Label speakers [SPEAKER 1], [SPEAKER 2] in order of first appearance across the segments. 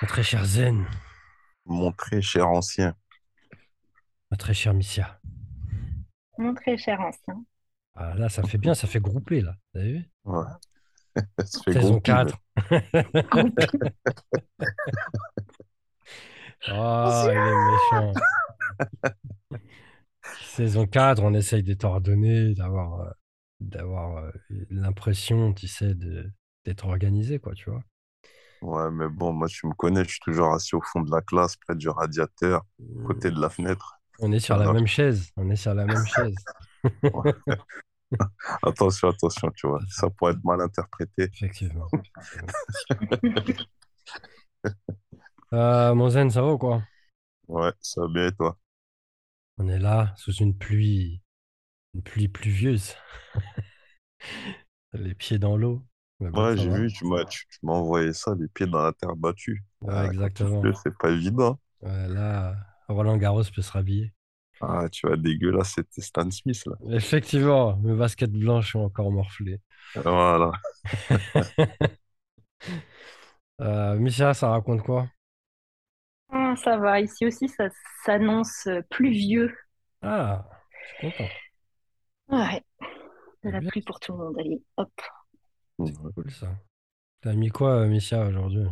[SPEAKER 1] Mon très cher Zen,
[SPEAKER 2] Mon très cher ancien.
[SPEAKER 1] ma très chère Missia.
[SPEAKER 3] Mon très cher ancien.
[SPEAKER 1] Ah, là, ça fait bien, ça fait grouper, là. Vous avez vu?
[SPEAKER 2] Ouais. Ça fait
[SPEAKER 1] Saison
[SPEAKER 2] groupie,
[SPEAKER 1] 4. Oh, il est méchant. Saison 4, on essaye d'être ordonné, d'avoir euh, d'avoir euh, l'impression, tu sais, de, d'être organisé, quoi, tu vois.
[SPEAKER 2] Ouais, mais bon, moi, tu me connais, je suis toujours assis au fond de la classe, près du radiateur, côté de la fenêtre.
[SPEAKER 1] On est sur la même chaise. On est sur la même chaise.
[SPEAKER 2] ouais. Attention, attention, tu vois, ça pourrait être mal interprété.
[SPEAKER 1] Effectivement. Euh, mon Zen, ça va ou quoi?
[SPEAKER 2] Ouais, ça va bien et toi?
[SPEAKER 1] On est là, sous une pluie, une pluie pluvieuse. Les pieds dans l'eau.
[SPEAKER 2] Ouais, j'ai vu, tu m'as tu, tu m'as envoyé ça, les pieds dans la terre battue.
[SPEAKER 1] Ouais,
[SPEAKER 2] Ah,
[SPEAKER 1] exactement.
[SPEAKER 2] c'est pas évident.
[SPEAKER 1] Ouais, là, Roland Garros peut se rhabiller.
[SPEAKER 2] Ah, tu vas dégueulasse, c'était Stan Smith, là.
[SPEAKER 1] Effectivement, mes baskets blanches sont encore morflées.
[SPEAKER 2] Voilà.
[SPEAKER 1] Euh, Misha, ça raconte quoi?
[SPEAKER 3] Ah, ça va, ici aussi, ça s'annonce pluvieux.
[SPEAKER 1] Ah, je suis content.
[SPEAKER 3] Ouais, de
[SPEAKER 1] C'est
[SPEAKER 3] la
[SPEAKER 1] bien,
[SPEAKER 3] pluie pour tout le monde. Allez, hop.
[SPEAKER 1] C'est cool ça. T'as mis quoi, euh, Misha, aujourd'hui?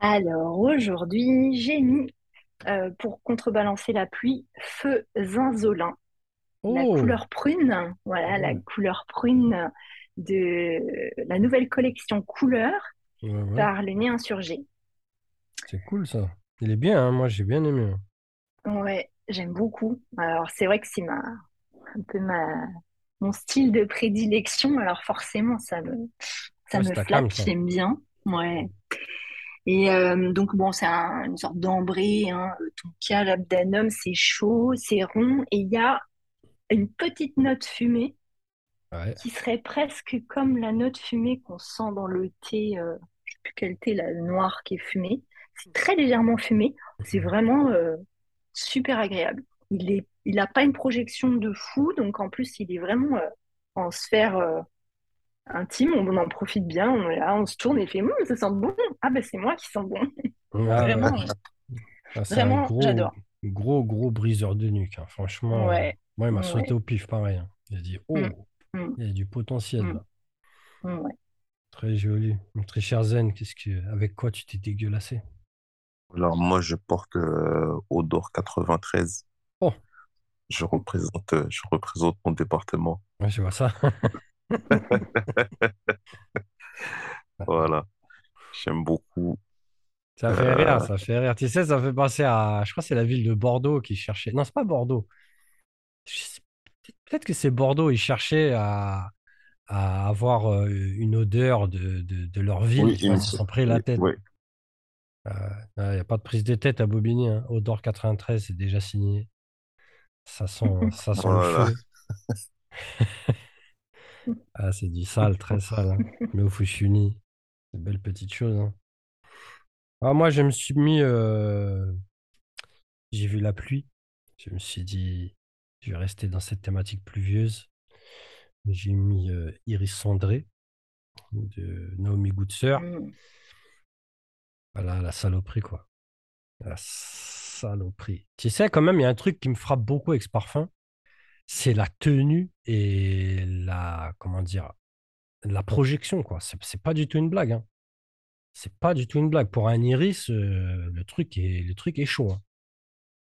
[SPEAKER 3] Alors, aujourd'hui, j'ai mis, euh, pour contrebalancer la pluie, feu zinzolin. La
[SPEAKER 1] Oh,
[SPEAKER 3] couleur prune, voilà, la
[SPEAKER 1] mal.
[SPEAKER 3] couleur prune de la nouvelle collection couleur
[SPEAKER 1] Ouais, ouais,
[SPEAKER 3] par le nez insurgé.
[SPEAKER 1] c'est cool ça. Il est bien, hein, Moi, j'ai bien aimé. hein.
[SPEAKER 3] Ouais, j'aime beaucoup. Alors, c'est vrai que c'est ma, un peu ma, mon style de prédilection. Alors, forcément, ça me, ça
[SPEAKER 1] Ouais,
[SPEAKER 3] me flatte, j'aime bien. Ouais. Et euh, donc, bon, c'est un- une sorte d'ambré, hein. Ton cas, l'abdanum, c'est chaud, c'est rond, et il y a une petite note fumée
[SPEAKER 1] Ouais.
[SPEAKER 3] qui serait presque comme la note fumée qu'on sent dans le thé, euh, je sais plus quel thé, là, le noir qui est fumé. C'est très légèrement fumé. C'est
[SPEAKER 1] Mhm.
[SPEAKER 3] vraiment euh, super agréable. Il est, il n'a pas une projection de fou, donc en plus, il est vraiment euh, en sphère euh, intime. On en profite bien. On est là, on se tourne et fait, Hum, ça sent bon. Ah ben c'est moi qui sens bon.
[SPEAKER 1] Ah, ouais.
[SPEAKER 3] Vraiment, euh,
[SPEAKER 1] Ah, c'est un
[SPEAKER 3] vraiment,
[SPEAKER 1] gros,
[SPEAKER 3] j'adore.
[SPEAKER 1] gros, gros briseur de nuque. hein. Franchement, euh,
[SPEAKER 3] Ouais,
[SPEAKER 1] moi, il m'a sauté
[SPEAKER 3] ouais,
[SPEAKER 1] au pif, pareil. hein. Il a dit,
[SPEAKER 3] Hum,
[SPEAKER 1] oh,
[SPEAKER 3] hum,
[SPEAKER 1] il y a du potentiel là.
[SPEAKER 3] ouais.
[SPEAKER 1] Très joli. Mon très cher Zen, qu'est-ce que, avec quoi tu t'es dégueulassé?
[SPEAKER 2] Alors, moi, je porte euh, Odor 93. Je représente, euh, je représente mon département.
[SPEAKER 1] ouais, je vois ça.
[SPEAKER 2] Voilà. J'aime beaucoup.
[SPEAKER 1] Ça fait rire,
[SPEAKER 2] Euh,
[SPEAKER 1] ça fait rire. Tu sais, ça fait penser à, je crois que c'est la ville de Bordeaux qui cherchait. Non, c'est pas Bordeaux. Sais- Peut-être que c'est Bordeaux. Ils cherchaient à, à avoir euh, une odeur de, de, de leur ville.
[SPEAKER 2] oui, me
[SPEAKER 1] ils se sont pris la tête.
[SPEAKER 2] oui.
[SPEAKER 1] Il n'y a pas de prise de tête à Bobigny. Hein. Odor 93, c'est déjà signé. Ça sent, ça sent le feu. Ah, c'est du sale, très sale. Hein. Mais au Fushuni, c'est une belle petite chose. hein. Ah, moi, je me suis mis. euh, J'ai vu la pluie. Je me suis dit, je vais rester dans cette thématique pluvieuse. J'ai mis euh, Iris Cendré de Naomi Goodsir.
[SPEAKER 3] Hum.
[SPEAKER 1] Voilà, la saloperie, quoi. La saloperie. Tu sais, quand même, il y a un truc qui me frappe beaucoup avec ce parfum. C'est la tenue et la, comment dire, la projection, quoi. C'est pas du tout une blague, hein. C'est pas du tout une blague. Pour un iris, euh, le truc est, le truc est chaud. hein.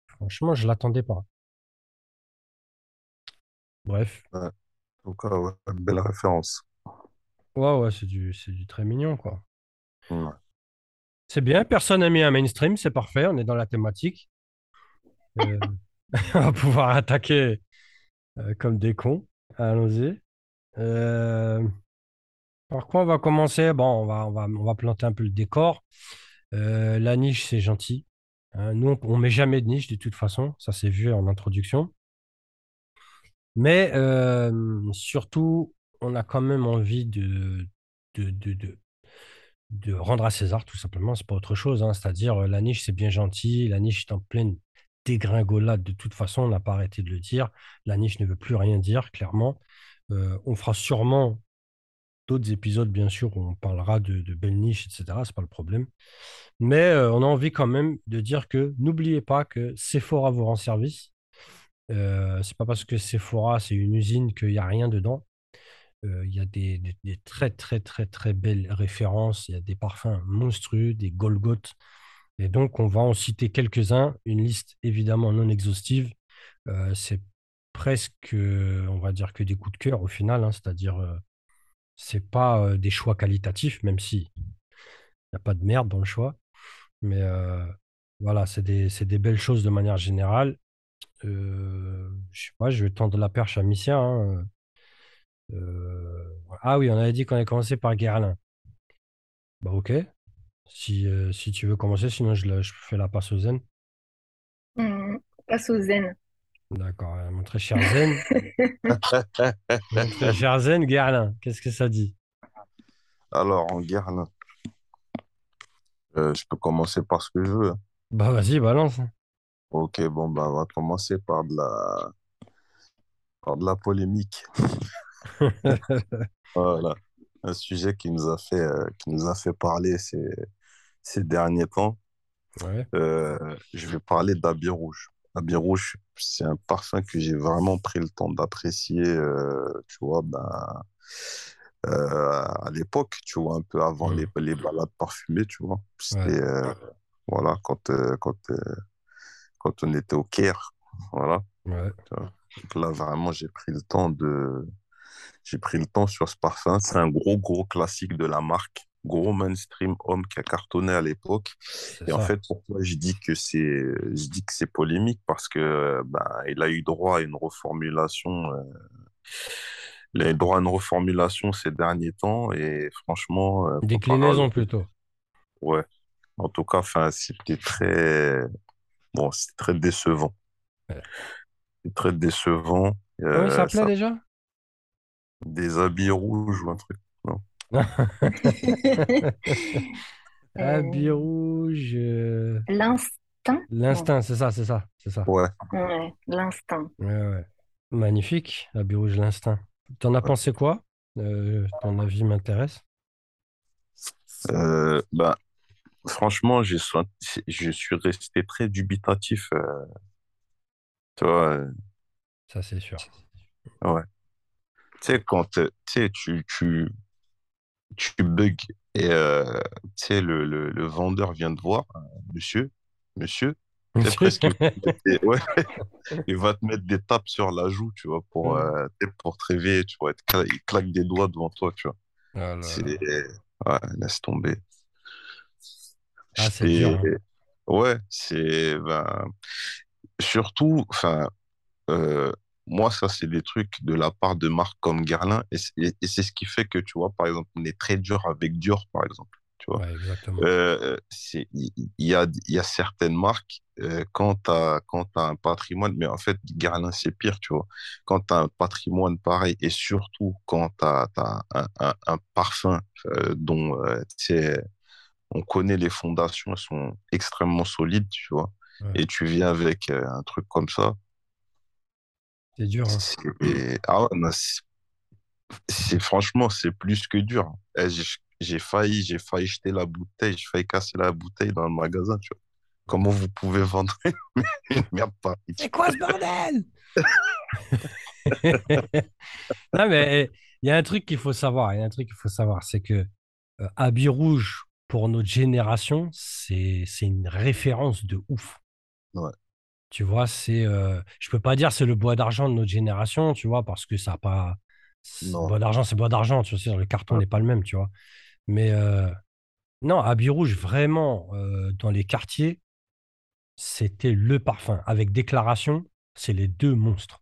[SPEAKER 1] Franchement, je l'attendais pas. Bref.
[SPEAKER 2] Ouais. En tout cas, ouais, belle référence.
[SPEAKER 1] Ouais, ouais, c'est du, c'est du très mignon, quoi.
[SPEAKER 2] Ouais.
[SPEAKER 1] C'est bien, personne n'a mis un mainstream, c'est parfait, on est dans la thématique. Euh, on va pouvoir attaquer euh, comme des cons. Allons-y. Euh, par quoi on va commencer? Bon, on va, planter un peu le décor. La niche, c'est gentil. Hein, nous, on, on met jamais de niche de toute façon, ça s'est vu en introduction. Mais surtout, on a quand même envie de, de rendre à César, tout simplement. C'est pas autre chose. hein. C'est-à-dire, euh, la niche, c'est bien gentil. La niche est en pleine dégringolade. De toute façon, on n'a pas arrêté de le dire. La niche ne veut plus rien dire, clairement. Euh, on fera sûrement d'autres épisodes, bien sûr, où on parlera de, belles niches, etc. C'est pas le problème. Mais euh, on a envie quand même de dire que n'oubliez pas que Sephora vous rend service. Euh, c'est pas parce que Sephora, c'est une usine qu'il n'y a rien dedans. Il y a des, très, très, très, très belles références. Il y a des parfums monstrueux, des Golgoth. Et donc, on va en citer quelques-uns. Une liste évidemment non exhaustive. C'est presque, on va dire, que des coups de cœur au final. hein. c'est-à-dire, euh, c'est pas des choix qualitatifs, même si il n'y a pas de merde dans le choix. Mais voilà, c'est des, des belles choses de manière générale. Je sais pas, je vais tendre la perche à Missia. hein. Euh, ah oui, on avait dit qu'on allait commencer par Guerlain. Bah ok. Si, euh, si tu veux commencer, sinon je, la- je fais la passe au Zen.
[SPEAKER 3] On passe au zen.
[SPEAKER 1] D'accord. Mon très cher Zen. Mon très cher Zen, Guerlain. Qu'est-ce que ça dit?
[SPEAKER 2] Alors, en guerre, là, euh, je peux commencer par ce que je veux.
[SPEAKER 1] Bah vas-y, balance.
[SPEAKER 2] Ok, bon, bah, on va commencer par de la, par de la polémique. Voilà. Un sujet qui nous a fait, euh, qui nous a fait parler ces, ces derniers temps.
[SPEAKER 1] Ouais,
[SPEAKER 2] Euh, je vais parler d'Habit Rouge. Habit Rouge, c'est un parfum que j'ai vraiment pris le temps d'apprécier, euh, tu vois, ben, à l'époque, tu vois, un peu avant les, les balades parfumées, tu vois. C'était, voilà, quand, quand, quand on était au Caire, voilà. Donc là, vraiment, j'ai pris le temps de, j'ai pris le temps sur ce parfum. C'est un gros, gros classique de la marque. Gros mainstream homme qui a cartonné à l'époque. Et en fait, pourquoi je dis que c'est, je dis que c'est polémique? Parce que euh, ben, il a eu droit à une reformulation. euh, il a eu droit à une reformulation ces derniers temps et franchement, euh, à
[SPEAKER 1] Déclinaison plutôt.
[SPEAKER 2] ouais. En tout cas, c'était très, bon, c'est très décevant.
[SPEAKER 1] Ouais.
[SPEAKER 2] C'est très décevant.
[SPEAKER 1] Comment il
[SPEAKER 2] Euh,
[SPEAKER 1] s'appelait
[SPEAKER 2] ça,
[SPEAKER 1] déjà?
[SPEAKER 2] Des habits rouges ou un truc. Non.
[SPEAKER 3] Euh,
[SPEAKER 1] rouge. euh,
[SPEAKER 3] l'instinct?
[SPEAKER 1] L'instinct, c'est ça, c'est ça, c'est ça.
[SPEAKER 2] Ouais.
[SPEAKER 3] Ouais, l'instinct.
[SPEAKER 1] Ouais, ouais. Magnifique, Habit rouge, l'instinct. T'en as pensé quoi? Euh, ton avis m'intéresse.
[SPEAKER 2] Euh, ben, franchement, j'ai senti- je suis resté très dubitatif. euh, tu vois, euh,
[SPEAKER 1] Ça, c'est sûr.
[SPEAKER 2] ouais. Tu sais, quand tu tu, tu, bugs et euh, tu sais, le, le, le vendeur vient te voir, euh, monsieur, monsieur, sais, presque, ouais, il va te mettre des tapes sur la joue, tu vois, pour,
[SPEAKER 1] Ouais.
[SPEAKER 2] euh, pour te réveiller, tu vois, il te cla- il claque des doigts devant toi, tu vois.
[SPEAKER 1] Là.
[SPEAKER 2] ouais, laisse tomber.
[SPEAKER 1] Ah, c'est hein.
[SPEAKER 2] ouais, c'est, ben, surtout, enfin, euh, moi, ça, c'est des trucs de la part de marques comme Guerlain, et c'est et c'est ce qui fait que, tu vois, par exemple, on est très dur avec Dior, par exemple, tu vois.
[SPEAKER 1] Ouais.
[SPEAKER 2] Euh, il y a, y a certaines marques, euh, quand t'as, quand t'as un patrimoine, mais en fait, Guerlain, c'est pire, tu vois. Quand t'as un patrimoine pareil, et surtout quand t'as, t'as un, un, un parfum euh, dont, euh, tu on connaît les fondations, elles sont extrêmement solides, tu vois.
[SPEAKER 1] Ouais.
[SPEAKER 2] Et tu viens avec un truc comme ça,
[SPEAKER 1] C'est dur, hein.
[SPEAKER 2] c'est, ah ouais, non, c'est, c'est- franchement, c'est plus que dur. Eh, J'ai, j'ai failli, j'ai failli jeter la bouteille, j'ai failli casser la bouteille dans le magasin, tu vois. Comment vous pouvez vendre une merde pareille?
[SPEAKER 1] C'est quoi ce bordel? Non, mais il y a un truc qu'il faut savoir, il y a un truc qu'il faut savoir, c'est que euh, Habit Rouge, pour notre génération, c'est c'est une référence de ouf.
[SPEAKER 2] Ouais.
[SPEAKER 1] Tu vois, c'est, euh, je peux pas dire c'est le bois d'argent de notre génération, tu vois, parce que ça a pas,
[SPEAKER 2] Non.
[SPEAKER 1] bois d'argent, c'est bois d'argent, tu vois, le carton
[SPEAKER 2] Ouais.
[SPEAKER 1] n'est pas le même, tu vois. Mais euh, non, Habit Rouge, vraiment, euh, dans les quartiers, c'était le parfum. Avec déclaration, c'est les deux monstres,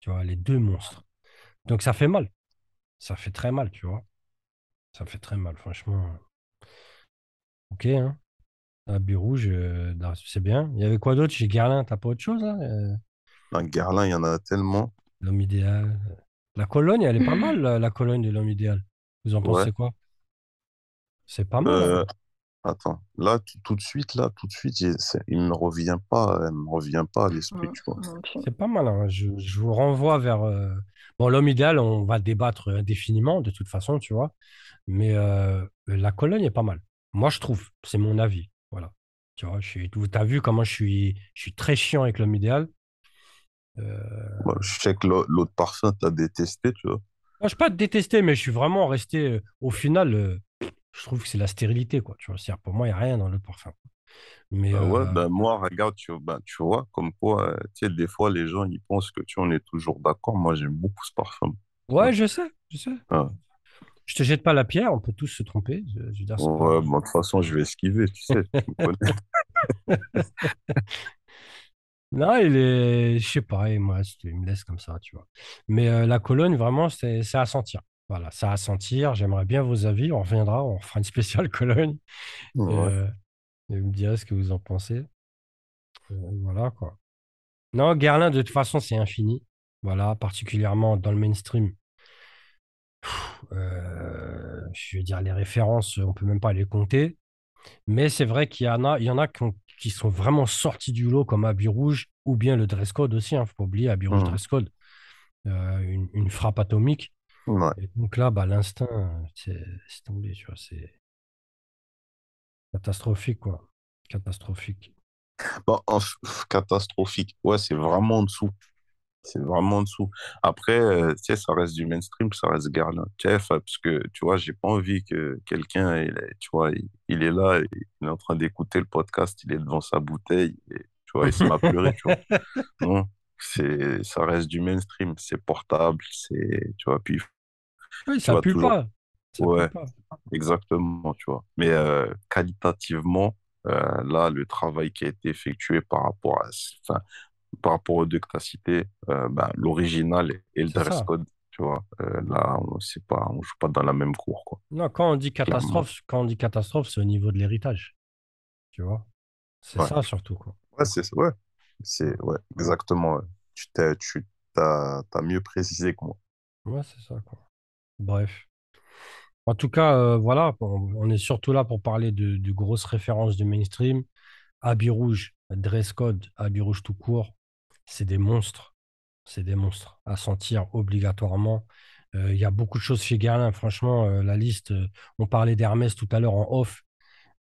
[SPEAKER 1] tu vois, les deux monstres. Donc ça fait mal, ça fait très mal, tu vois. Ça fait très mal, franchement. Ok, hein. Habit Rouge, euh, c'est bien. Il y avait quoi d'autre chez Guerlain? T'as pas autre chose, là? Euh,
[SPEAKER 2] Un Guerlain, il y en a tellement.
[SPEAKER 1] L'homme idéal. La Cologne, elle est pas mal, la, la Cologne de l'homme idéal. Vous en
[SPEAKER 2] Ouais.
[SPEAKER 1] pensez quoi? C'est pas mal. hein.
[SPEAKER 2] Euh, attends, là, tout, de suite, là, tout de suite, il me revient pas, il me revient pas à l'esprit,
[SPEAKER 3] Mm,
[SPEAKER 2] tu vois.
[SPEAKER 3] non plus.
[SPEAKER 1] C'est pas mal. hein. Je, je vous renvoie vers. euh, Bon, l'homme idéal, on va débattre indéfiniment, de toute façon, tu vois. Mais euh, la Cologne est pas mal. Moi, je trouve. C'est mon avis. Voilà. Tu vois, je suis, t'as vu comment je suis, je suis très chiant avec l'homme idéal. Euh,
[SPEAKER 2] Moi, je sais que l'au- l'autre parfum, t'as détesté, tu vois.
[SPEAKER 1] je suis pas détesté, mais je suis vraiment resté. euh, au final, euh, je trouve que c'est la stérilité, quoi. Tu vois, pour moi, il n'y a rien dans le parfum. Mais
[SPEAKER 2] Bah ouais,
[SPEAKER 1] euh,
[SPEAKER 2] ben moi, regarde, tu, ben, tu vois, comme quoi, tu sais, des fois, les gens, ils pensent que, tu on est toujours d'accord. Moi, j'aime beaucoup ce parfum.
[SPEAKER 1] ouais, je sais, je sais.
[SPEAKER 2] Ouais,
[SPEAKER 1] Je te jette pas la pierre, on peut tous se tromper. Je, je veux dire, c'est pas.
[SPEAKER 2] Ouais, bon, de toute façon, je vais esquiver, tu sais, tu.
[SPEAKER 1] Non, il est, je sais pas, et moi, il me laisse comme ça, tu vois. Mais euh, la Cologne, vraiment, c'est à sentir. Voilà, c'est à sentir. J'aimerais bien vos avis. On reviendra, on fera une spéciale Cologne.
[SPEAKER 2] Ouais.
[SPEAKER 1] Euh, et vous me direz ce que vous en pensez. Euh, voilà, quoi. Non, Guerlain, de toute façon, c'est infini. Voilà, particulièrement dans le mainstream. Euh, je veux dire, les références, on peut même pas les compter. Mais c'est vrai qu'il y en a, il y en a qui, ont- qui sont vraiment sortis du lot, comme Habit Rouge, ou bien le dress code aussi. Hein, faut pas oublier Habit Rouge
[SPEAKER 2] Mhm.
[SPEAKER 1] dress code, euh, une, une frappe atomique.
[SPEAKER 2] Ouais.
[SPEAKER 1] Et donc là, bah, l'instinct, c'est tombé, tu vois, c'est catastrophique, quoi. Catastrophique.
[SPEAKER 2] F- catastrophique. Ouais, c'est vraiment en dessous. C'est vraiment en dessous. Après, euh, tu sais, ça reste du mainstream, ça reste Garlin. Tu sais, enfin, parce que, tu vois, j'ai pas envie que quelqu'un, il est- tu vois, il, il est là, il est en train d'écouter le podcast, il est devant sa bouteille, et, tu vois, il se met à pleurer, tu vois. Non, c'est, ça reste du mainstream, c'est portable, c'est, tu vois, puis
[SPEAKER 1] Oui,
[SPEAKER 2] tu
[SPEAKER 1] ça pue
[SPEAKER 2] toujours,
[SPEAKER 1] pas. Ça pue
[SPEAKER 2] ouais,
[SPEAKER 1] pas.
[SPEAKER 2] exactement, tu vois. Mais euh, qualitativement, euh, là, le travail qui a été effectué par rapport à, par rapport aux deux que tu as cités, euh, ben, l'original et le dress
[SPEAKER 1] ça.
[SPEAKER 2] code, tu vois, euh, là, on sait pas, on joue pas dans la même cour, quoi,
[SPEAKER 1] Non, quand on dit
[SPEAKER 2] clairement.
[SPEAKER 1] catastrophe, quand on dit catastrophe, c'est au niveau de l'héritage, tu vois. C'est
[SPEAKER 2] Ouais,
[SPEAKER 1] ça surtout, quoi.
[SPEAKER 2] ouais, c'est, ouais, c'est, ouais, exactement. ouais. Tu t'es, tu t'as, t'as mieux précisé que moi.
[SPEAKER 1] Ouais, c'est ça, quoi. Bref. En tout cas, euh, voilà, on, on est surtout là pour parler de, de grosses références du mainstream. Habit rouge, dress code, habit rouge tout court, c'est des monstres. C'est des monstres à sentir obligatoirement. Euh, Il y a beaucoup de choses chez Guerlain. Franchement, euh, la liste, euh, on parlait d'Hermès tout à l'heure en off.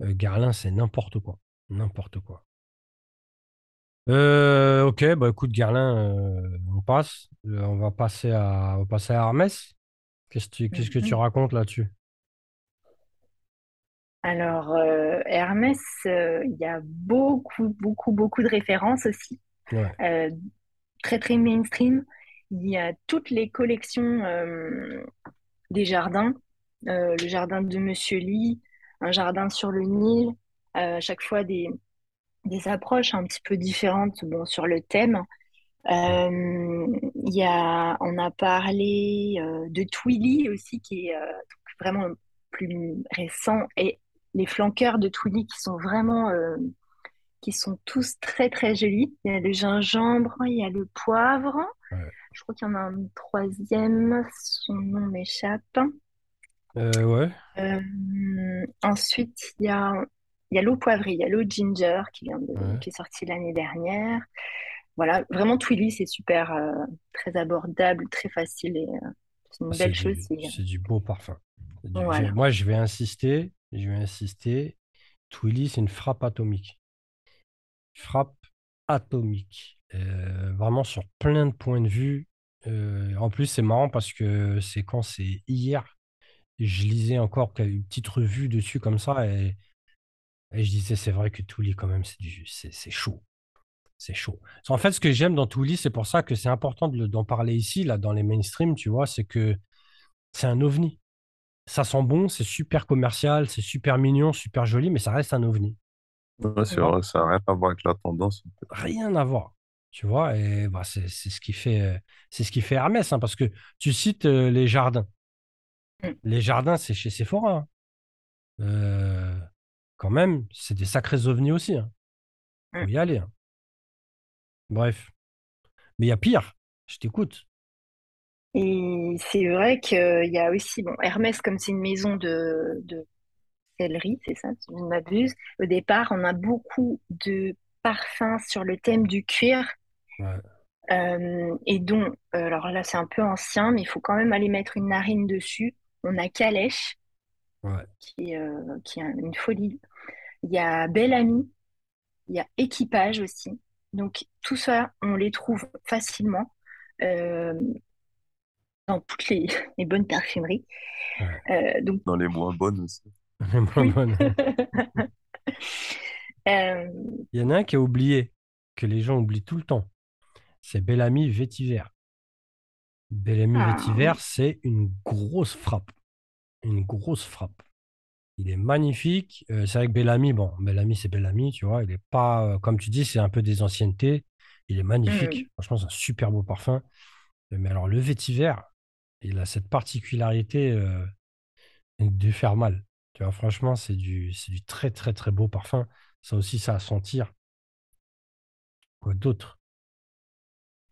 [SPEAKER 1] Guerlain, c'est n'importe quoi. N'importe quoi. Ok, bah écoute, euh, on passe. On va passer à, va passer à Hermès. Qu'est-ce que tu, qu'est-ce que tu
[SPEAKER 3] Mhm.
[SPEAKER 1] racontes là-dessus?
[SPEAKER 3] Alors, Hermès, il y a beaucoup, beaucoup, beaucoup de références aussi. Euh, très, très mainstream. Il y a toutes les collections euh, des jardins. Euh, le jardin de Monsieur Lee, un jardin sur le Nil. À chaque fois des, des approches un petit peu différentes bon, sur le thème. Euh, y a, on a parlé de Twilly aussi, qui est vraiment plus récent, et les flanqueurs de Twilly qui sont vraiment, qui sont tous très très jolis. Il y a le gingembre, il y a le poivre.
[SPEAKER 1] Ouais.
[SPEAKER 3] Je crois qu'il y en a un troisième, son nom m'échappe.
[SPEAKER 1] Euh, ouais.
[SPEAKER 3] Euh, ensuite, il y a, il y a l'eau poivrée, il y a l'eau ginger qui vient de,
[SPEAKER 1] Ouais.
[SPEAKER 3] qui est sortie l'année dernière. Voilà, vraiment Twilly, c'est super, euh, très abordable, très facile et c'est
[SPEAKER 1] Ah,
[SPEAKER 3] une
[SPEAKER 1] C'est
[SPEAKER 3] belle chose. c'est-
[SPEAKER 1] du beau parfum. Du-
[SPEAKER 3] Voilà.
[SPEAKER 1] moi, je vais insister. Je vais insister. Twilly, c'est une frappe atomique. Frappe atomique. Euh, vraiment sur plein de points de vue. Euh, en plus, c'est marrant parce que c'est quand c'est hier. Je lisais encore une petite revue dessus comme ça et, je disais, c'est vrai que Twilly, quand même, c'est chaud. C'est chaud. En fait, ce que j'aime dans Twilly, c'est pour ça que c'est important d'en parler ici, là, dans les mainstream, tu vois, c'est que c'est un ovni. Ça sent bon, c'est super commercial, c'est super mignon, super joli, mais ça reste un ovni.
[SPEAKER 2] Ouais,
[SPEAKER 1] Tu
[SPEAKER 2] c'est
[SPEAKER 1] vois
[SPEAKER 2] vrai, ça n'a rien à voir avec la tendance.
[SPEAKER 1] Rien à voir. Tu vois, et bah, c'est ce qui fait, euh, c'est ce qui fait Hermès, hein, parce que tu cites euh, les jardins.
[SPEAKER 3] Mm,
[SPEAKER 1] Les jardins, c'est chez Sephora. hein. Euh, quand même, c'est des sacrés ovnis aussi. hein. Faut
[SPEAKER 3] mm.
[SPEAKER 1] y aller. hein. Bref. Mais il y a pire. Je t'écoute.
[SPEAKER 3] Et c'est vrai qu'il y a aussi, bon, Hermès, comme c'est une maison de, de sellerie, c'est ça, si je ne m'abuse. Au départ, on a beaucoup de parfums sur le thème du cuir.
[SPEAKER 1] Ouais.
[SPEAKER 3] euh, et dont, euh, alors là c'est un peu ancien, mais il faut quand même aller mettre une narine dessus. On a Calèche,
[SPEAKER 1] Ouais.
[SPEAKER 3] qui est, euh, qui est une folie. Il y a Belle Amie, il y a Équipage aussi. Donc tout ça, on les trouve facilement euh, dans toutes les, les bonnes parfumeries.
[SPEAKER 1] Ouais.
[SPEAKER 3] Euh, donc
[SPEAKER 2] Dans les moins bonnes aussi.
[SPEAKER 3] Euh,
[SPEAKER 1] Il y en a un qui est oublié, que les gens oublient tout le temps. C'est Bellamy Vétiver. Bellamy
[SPEAKER 3] ah
[SPEAKER 1] Vétiver, c'est une grosse frappe. Une grosse frappe. Il est magnifique. Euh, c'est vrai que Bellamy, bon, Bellamy, c'est Bellamy, tu vois. Il est pas, euh, comme tu dis, c'est un peu des anciennetés. Il est magnifique.
[SPEAKER 3] Mm.
[SPEAKER 1] Franchement, c'est un super beau parfum. Mais alors, le Vétiver, il a cette particularité euh, de faire mal. Tu vois, franchement, c'est du, c'est du très, très, très beau parfum. Ça aussi, ça à sentir. Quoi d'autre?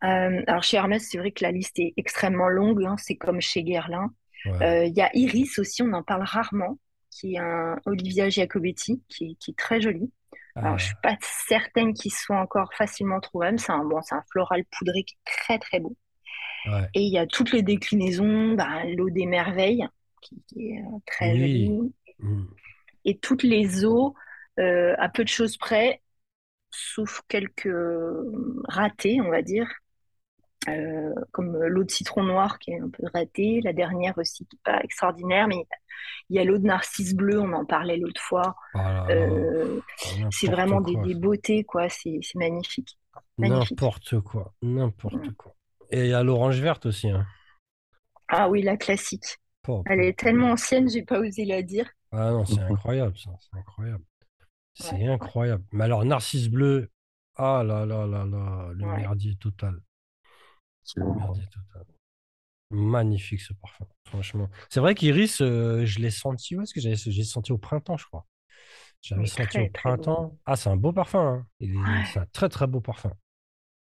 [SPEAKER 3] Euh, alors chez Hermès, c'est vrai que la liste est extrêmement longue, hein, c'est comme chez Guerlain.
[SPEAKER 1] Ouais.
[SPEAKER 3] Euh, Il y a Iris aussi, on en parle rarement, qui est un Olivia Giacobetti, qui est, qui est très joli. Alors je
[SPEAKER 1] Euh,
[SPEAKER 3] suis pas certaine qu'il soit encore facilement trouvable, c'est un, bon, c'est un floral poudré qui est très très beau.
[SPEAKER 1] ouais.
[SPEAKER 3] Et il y a toutes les déclinaisons, bah, l'eau des merveilles, qui, qui est euh, très
[SPEAKER 1] Oui.
[SPEAKER 3] jolie, Et toutes les eaux, euh, à peu de choses près, sauf quelques euh, ratés, on va dire euh, comme l'eau de citron noir qui est un peu ratée, la dernière aussi qui n'est pas extraordinaire, mais il y a l'eau de narcisse bleu, on en parlait l'autre fois.
[SPEAKER 1] Là,
[SPEAKER 3] Euh, c'est vraiment des, beautés, quoi. C'est magnifique.
[SPEAKER 1] N'importe quoi. N'importe
[SPEAKER 3] Mm.
[SPEAKER 1] quoi. Et il y a l'orange verte aussi. Hein.
[SPEAKER 3] Ah oui, la classique. Elle est tellement ancienne, j'ai pas osé la dire.
[SPEAKER 1] Ah non, c'est incroyable ça. C'est incroyable.
[SPEAKER 3] Ouais,
[SPEAKER 1] C'est incroyable. Mais alors, Narcisse Bleu, ah là là là là, le
[SPEAKER 3] ouais.
[SPEAKER 1] merdier total. Le merdier total. Magnifique ce parfum, franchement. C'est vrai qu'Iris, euh, je l'ai senti, où est-ce que j'ai senti au printemps, je crois. J'avais senti au
[SPEAKER 3] beau.
[SPEAKER 1] printemps. Ah, c'est un beau parfum. hein. C'est un très très beau parfum.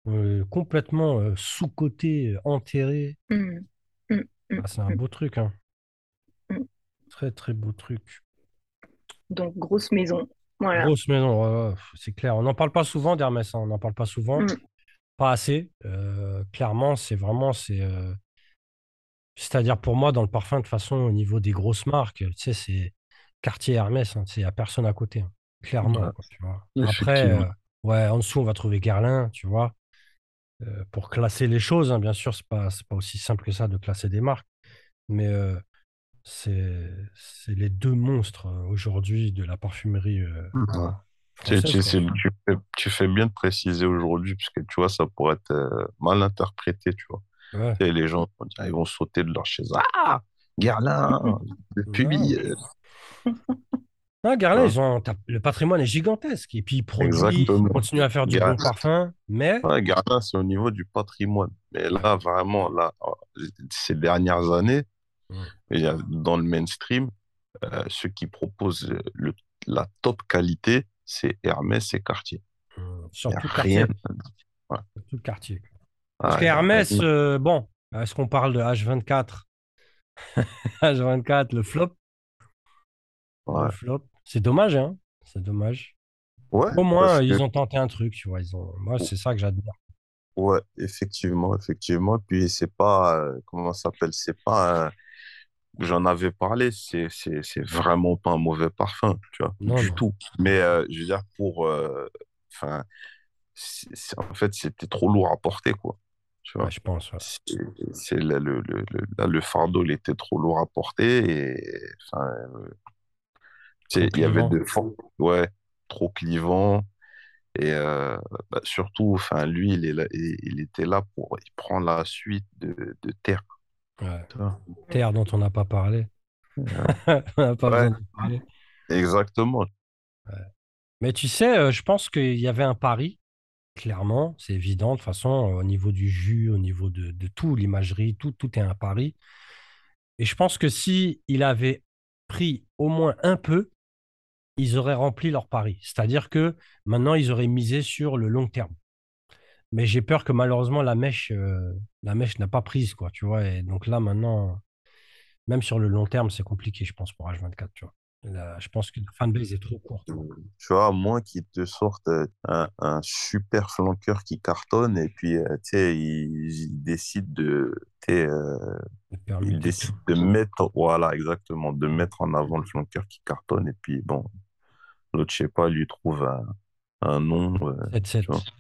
[SPEAKER 1] Euh, complètement euh, sous-coté, euh, enterré.
[SPEAKER 3] Mm, mm, mm,
[SPEAKER 1] Ah, c'est un beau truc, hein. Très très beau truc.
[SPEAKER 3] Donc, grosse maison. Voilà.
[SPEAKER 1] Grosse maison, ouais, ouais, c'est clair. On n'en parle pas souvent d'Hermès, hein. On n'en parle pas souvent,
[SPEAKER 3] Mm.
[SPEAKER 1] pas assez. Euh, clairement, c'est vraiment, c'est, euh, c'est-à-dire pour moi, dans le parfum, de toute façon, au niveau des grosses marques, tu sais, c'est Cartier Hermès, hein, il n'y a personne à côté, hein. Clairement,
[SPEAKER 2] Ouais,
[SPEAKER 1] quoi, tu vois. Après, euh, ouais, en dessous, on va trouver Guerlain, tu vois. Euh, pour classer les choses, hein, bien sûr, c'est pas, c'est pas aussi simple que ça de classer des marques, mais euh, c'est, les deux monstres euh, aujourd'hui de la parfumerie euh,
[SPEAKER 2] Ouais. Tu,
[SPEAKER 1] française,
[SPEAKER 2] tu,
[SPEAKER 1] quoi.
[SPEAKER 2] c'est- tu fais, tu fais bien de préciser aujourd'hui, parce que tu vois, ça pourrait être euh, mal interprété, tu vois.
[SPEAKER 1] Ouais.
[SPEAKER 2] Les gens ils vont sauter de leur chaise. Ah, Guerlain,
[SPEAKER 1] Non.
[SPEAKER 2] depuis. euh,
[SPEAKER 1] Ah, Guerlain,
[SPEAKER 2] hein.
[SPEAKER 1] ils ont, le patrimoine est gigantesque. Et puis, ils produisent, ils continuent à faire du bon parfum. Mais,
[SPEAKER 2] ouais, Guerlain, c'est au niveau du patrimoine. Mais là, vraiment, là, euh, ces dernières années, Dans le mainstream, euh, ceux qui proposent le, la top qualité, c'est Hermès et Cartier.
[SPEAKER 1] mm,
[SPEAKER 2] Il n'y
[SPEAKER 1] sur
[SPEAKER 2] a
[SPEAKER 1] tout le
[SPEAKER 2] rien.
[SPEAKER 1] quartier.
[SPEAKER 2] Ouais. Ah,
[SPEAKER 1] Parce
[SPEAKER 2] il y a
[SPEAKER 1] qu'Hermès, euh, bon, est-ce qu'on parle de H24? H24, le flop. Le flop. C'est dommage, hein. C'est dommage.
[SPEAKER 2] Ouais,
[SPEAKER 1] Au moins,
[SPEAKER 2] que,
[SPEAKER 1] ils ont tenté un truc, tu vois. Ils ont... Moi, c'est ça que j'admire.
[SPEAKER 2] ouais, effectivement, effectivement. Puis c'est pas, euh, comment ça s'appelle, c'est pas, j'en avais parlé, c'est, c'est, c'est vraiment pas un mauvais parfum, tu vois,
[SPEAKER 1] Non,
[SPEAKER 2] du
[SPEAKER 1] non.
[SPEAKER 2] tout. Mais, euh, je veux dire, pour, euh, enfin, en fait, c'était trop lourd à porter, quoi, tu
[SPEAKER 1] Ouais,
[SPEAKER 2] vois.
[SPEAKER 1] je pense. ouais.
[SPEAKER 2] C'est, le, le, le, là, le fardeau, il était trop lourd à porter et, euh, il y avait de, ouais, trop clivant. Et euh, bah, surtout, enfin, lui, il est là, il, il était là pour, il prend la suite de, de Terre.
[SPEAKER 1] Ouais. Terre dont on n'a pas parlé.
[SPEAKER 2] Ouais,
[SPEAKER 1] On n'a pas
[SPEAKER 2] Ouais,
[SPEAKER 1] besoin de parler.
[SPEAKER 2] exactement.
[SPEAKER 1] Mais tu sais, euh, je pense qu'il y avait un pari, clairement, c'est évident, de toute façon, au niveau du jus, au niveau de, de tout, l'imagerie, tout, tout est un pari. Et je pense que si il avait pris au moins un peu, ils auraient rempli leur pari. C'est-à-dire que maintenant, ils auraient misé sur le long terme. Mais j'ai peur que malheureusement, la mèche, euh, la mèche n'a pas prise, quoi, tu vois. Et donc là, maintenant, même sur le long terme, c'est compliqué, je pense, pour H24, tu vois. Là, je pense que la fanbase est trop courte.
[SPEAKER 2] Tu vois, à moins qu'ils te sortent euh, un, un super flanqueur qui cartonne et puis, euh, tu sais, ils, ils décident de, euh,
[SPEAKER 1] De
[SPEAKER 2] ils
[SPEAKER 1] permuter tout.
[SPEAKER 2] décident de mettre, voilà, exactement, de mettre en avant le flanqueur qui cartonne et puis, bon, l'autre, je sais pas, lui trouve un, un nom, euh, tu
[SPEAKER 1] 7-7.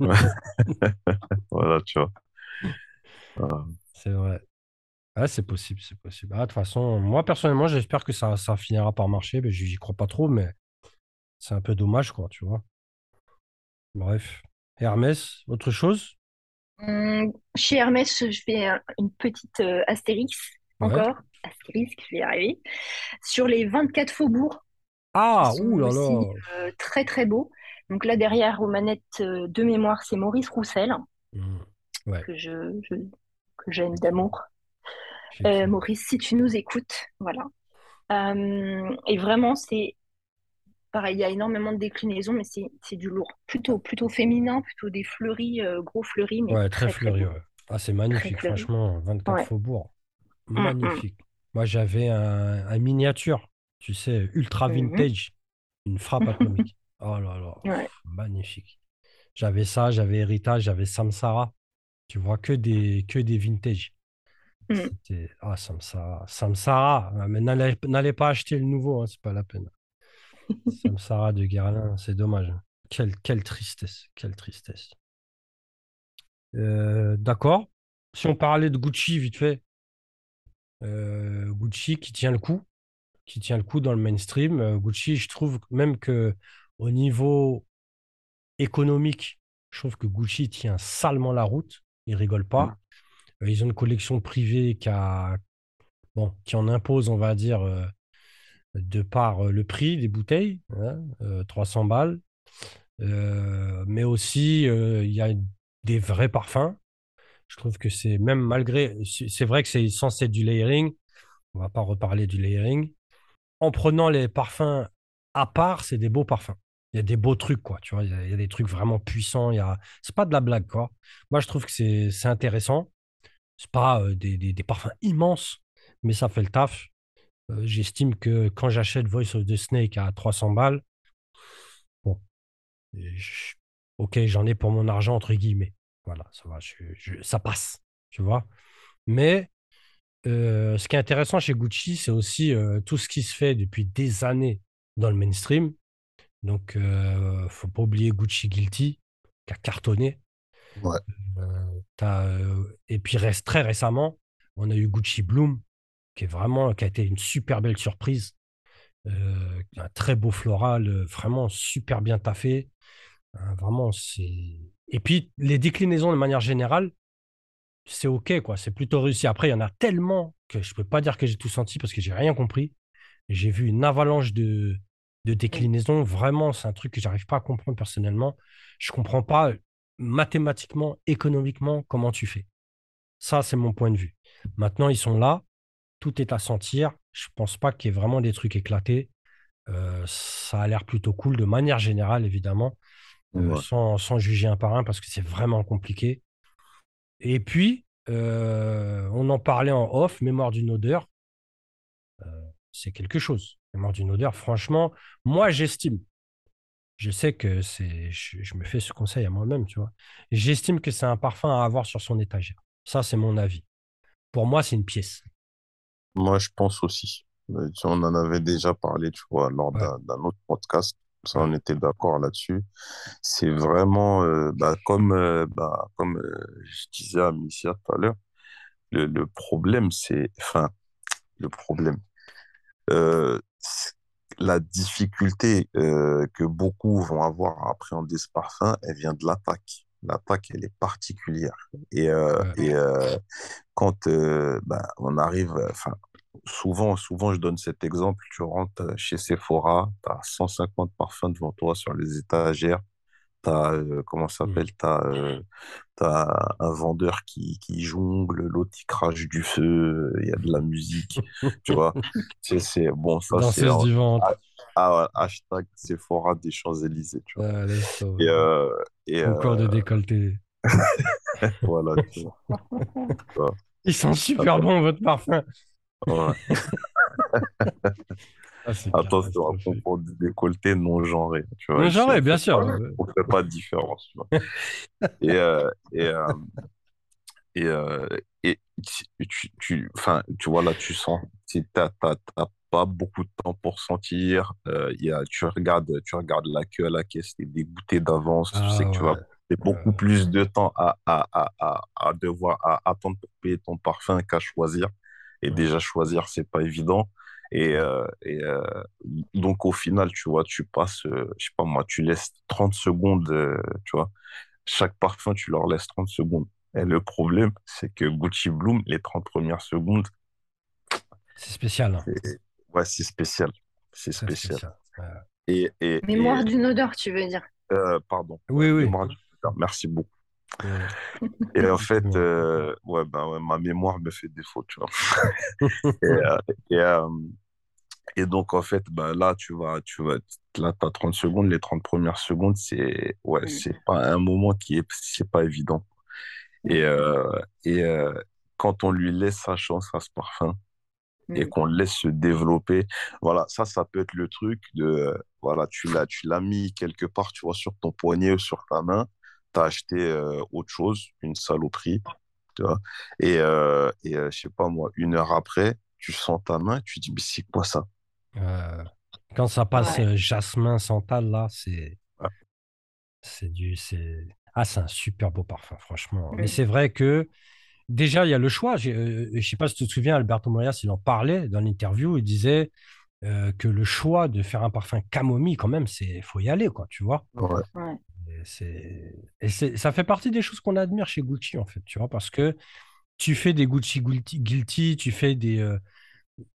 [SPEAKER 2] Voilà, tu vois. Voilà.
[SPEAKER 1] C'est vrai. Ah, c'est possible, c'est possible. Ah, de toute façon, moi personnellement, j'espère que ça, ça finira par marcher, mais j'y crois pas trop, mais c'est un peu dommage, quoi, tu vois. Bref. Hermès, autre chose?
[SPEAKER 3] Hum, chez Hermès, je fais un- une petite euh, astérix
[SPEAKER 1] Ouais.
[SPEAKER 3] encore. Astérisque, je vais y arriver. Sur les 24 faubourgs,
[SPEAKER 1] Ah, ouh là
[SPEAKER 3] aussi euh, très très beaux. Donc là, derrière, aux manettes euh, de mémoire, c'est Maurice Roussel.
[SPEAKER 1] Ouais,
[SPEAKER 3] que je, je- que j'aime d'amour. Euh. Maurice, si tu nous écoutes, voilà. Euh, et vraiment, c'est pareil, il y a énormément de déclinaisons, mais c'est c'est du lourd. Plutôt, plutôt féminin, plutôt des fleuris, euh, gros fleuris, mais
[SPEAKER 1] Ouais, très
[SPEAKER 3] très très
[SPEAKER 1] fleuri,
[SPEAKER 3] beau.
[SPEAKER 1] ouais. Ah, c'est magnifique, franchement, 24
[SPEAKER 3] Ouais.
[SPEAKER 1] Faubourg.
[SPEAKER 3] Hum, hum,
[SPEAKER 1] Magnifique. Moi, j'avais un, un miniature, tu sais, ultra
[SPEAKER 3] mhm.
[SPEAKER 1] vintage, une frappe atomique. Oh là là,
[SPEAKER 3] Ouais.
[SPEAKER 1] magnifique. J'avais ça, j'avais Héritage, j'avais Samsara. Tu vois, que des, que des vintage. C'était. Ah, Samsara. Samsara. Ah, Mais n'allez n'allez pas acheter le nouveau, hein, c'est pas la peine. Samsara de Guerlain, c'est dommage. Quelle, quelle tristesse. Quelle tristesse. Euh, d'accord. Si on parlait de Gucci, vite fait. euh, Gucci qui tient le coup, qui tient le coup dans le mainstream. Euh, Gucci, je trouve même que au niveau économique, je trouve que Gucci tient salement la route. Ils rigolent pas. Euh, ils ont une collection privée qui a, bon, qui en impose, on va dire, euh, de par euh, le prix des bouteilles, hein, euh, 300 balles. Euh, mais aussi, il y a des vrais parfums. Je trouve que c'est même malgré, c'est c'est vrai que c'est censé être du layering. On va pas reparler du layering. En prenant les parfums à part, c'est des beaux parfums. Il y a des beaux trucs, quoi. Tu vois, il y a, des trucs vraiment puissants. Il y a... C'est pas de la blague, quoi. Moi, je trouve que c'est intéressant. C'est pas des, des- parfums immenses, mais ça fait le taf. J'estime que quand j'achète Voice of the Snake à 300 balles, bon, ok, j'en ai pour mon argent, entre guillemets. Voilà, ça va, ça passe, tu vois. Mais ce qui est intéressant chez Gucci, c'est aussi tout ce qui se fait depuis des années dans le mainstream. Donc, euh, faut pas oublier Gucci Guilty, qui a cartonné.
[SPEAKER 2] Ouais.
[SPEAKER 1] Et puis reste très récemment, on a eu Gucci Bloom, qui est vraiment, qui a été une super belle surprise. Un très beau floral, vraiment super bien taffé. Euh, vraiment, c'est. Et puis les déclinaisons de manière générale, c'est ok, quoi. C'est plutôt réussi. Après, il y en a tellement que je peux pas dire que j'ai tout senti parce que j'ai rien compris. J'ai vu une avalanche de, de déclinaisons. Vraiment, c'est un truc que j'arrive pas à comprendre personnellement. Je comprends pas mathématiquement, économiquement, comment tu fais. Ça, c'est mon point de vue. Maintenant, ils sont là, tout est à sentir. Je pense pas qu'il y ait vraiment des trucs éclatés. Euh, ça a l'air plutôt cool de manière générale, évidemment, euh, sans, sans juger un par un parce que c'est vraiment compliqué. Et puis, euh, on en parlait en off, mémoire d'une odeur, c'est quelque chose. Mémoire d'une odeur, franchement, moi, j'estime. Je sais que c'est, je, je me fais ce conseil à moi-même, tu vois. J'estime que c'est un parfum à avoir sur son étagère. Ça, c'est mon avis. Pour moi, c'est une pièce.
[SPEAKER 2] Moi, je pense aussi. Euh, On en avait déjà parlé, tu vois, lors
[SPEAKER 1] Ouais,
[SPEAKER 2] d'un autre podcast. Ça, on était d'accord là-dessus. C'est vraiment, euh, bah, comme, euh, bah, comme euh, je disais à Missia tout à l'heure, le, le problème, c'est, enfin, le problème, la difficulté euh, que beaucoup vont avoir à appréhender ce parfum, elle vient de l'attaque. L'attaque, elle est particulière. Et, euh,
[SPEAKER 1] ouais.
[SPEAKER 2] et euh, quand bah, on arrive, enfin, souvent, souvent, je donne cet exemple, tu rentres chez Sephora, tu as 150 parfums devant toi sur les étagères, tu as, comment ça
[SPEAKER 1] Hmm.
[SPEAKER 2] s'appelle, tu as, un vendeur qui, qui jongle, l'autre qui crache du feu, il y a de la musique, tu vois. C'est, c'est, bon, ça, c'est un-
[SPEAKER 1] du
[SPEAKER 2] ah, ah, hashtag Sephora des Champs-Élysées, tu vois.
[SPEAKER 1] Ah, laisse
[SPEAKER 2] Et, euh, et
[SPEAKER 1] Concours de
[SPEAKER 2] euh,
[SPEAKER 1] décolleté.
[SPEAKER 2] voilà, tu vois.
[SPEAKER 1] Ils sont super bons, votre parfum.
[SPEAKER 2] Ouais.
[SPEAKER 1] Ah,
[SPEAKER 2] Attention, à propos du décolleté non genré. Tu vois,
[SPEAKER 1] Non,
[SPEAKER 2] on
[SPEAKER 1] bien sûr.
[SPEAKER 2] pas, on fait pas de différence. Tu vois. Et, euh, et, euh, et, euh, et tu, tu, tu- enfin, tu vois, là, tu sens, tu t'as pas beaucoup de temps pour sentir. Y a, tu regardes, tu regardes la queue à la caisse, t'es dégoûté d'avance. Tu sais
[SPEAKER 1] Ah
[SPEAKER 2] que tu vas beaucoup plus de temps à, à, à, à, à devoir attendre pour payer ton parfum qu'à choisir. Et
[SPEAKER 1] ouais.
[SPEAKER 2] déjà, choisir, c'est pas évident. Et, euh, et euh, donc, au final, tu vois, tu passes, euh, je sais pas moi, tu laisses 30 secondes, euh, tu vois, chaque parfum, tu leur laisses 30 secondes. Et le problème, c'est que Gucci Bloom, les 30 premières secondes,
[SPEAKER 1] C'est spécial, hein.
[SPEAKER 2] ouais, c'est spécial. C'est spécial.
[SPEAKER 1] spécial. Ouais.
[SPEAKER 2] Et, et, et
[SPEAKER 3] Mémoire d'une odeur, tu veux dire.
[SPEAKER 2] euh, pardon,
[SPEAKER 1] Oui, oui.
[SPEAKER 2] merci beaucoup. Et en fait, euh, ouais, ben ouais, ma mémoire me fait défaut, tu vois. Et, euh, et, euh, et donc, en fait, ben là, tu vas, tu vas, là, t'as 30 secondes, les 30 premières secondes, c'est, ouais, c'est pas un moment qui est, c'est pas évident. Et, euh, et euh, quand on lui laisse sa chance à ce parfum, et qu'on le laisse se développer. Voilà, ça, ça peut être le truc de, euh, voilà, tu l'as, tu l'as mis quelque part, tu vois, sur ton poignet ou sur ta main, t'as acheté euh, autre chose, une saloperie, tu vois, et, euh, et euh, je sais pas moi, une heure après, tu sens ta main, tu dis, mais c'est quoi ça?
[SPEAKER 1] Euh, quand ça passe
[SPEAKER 3] Ouais.
[SPEAKER 1] euh, jasmin, santal, là, c'est
[SPEAKER 2] Ouais.
[SPEAKER 1] c'est du. c'est Ah, c'est un super beau parfum, franchement. Mais c'est vrai que déjà, il y a le choix. Euh, je sais pas si tu te souviens, Alberto Morillas, il en parlait dans l'interview. Il disait euh, que le choix de faire un parfum camomille, quand même, c'est faut y aller, quoi, tu vois.
[SPEAKER 2] Ouais,
[SPEAKER 3] Ouais.
[SPEAKER 1] Et, ça fait partie des choses qu'on admire chez Gucci, en fait, tu vois, parce que tu fais des Gucci Guilty, tu fais des. euh,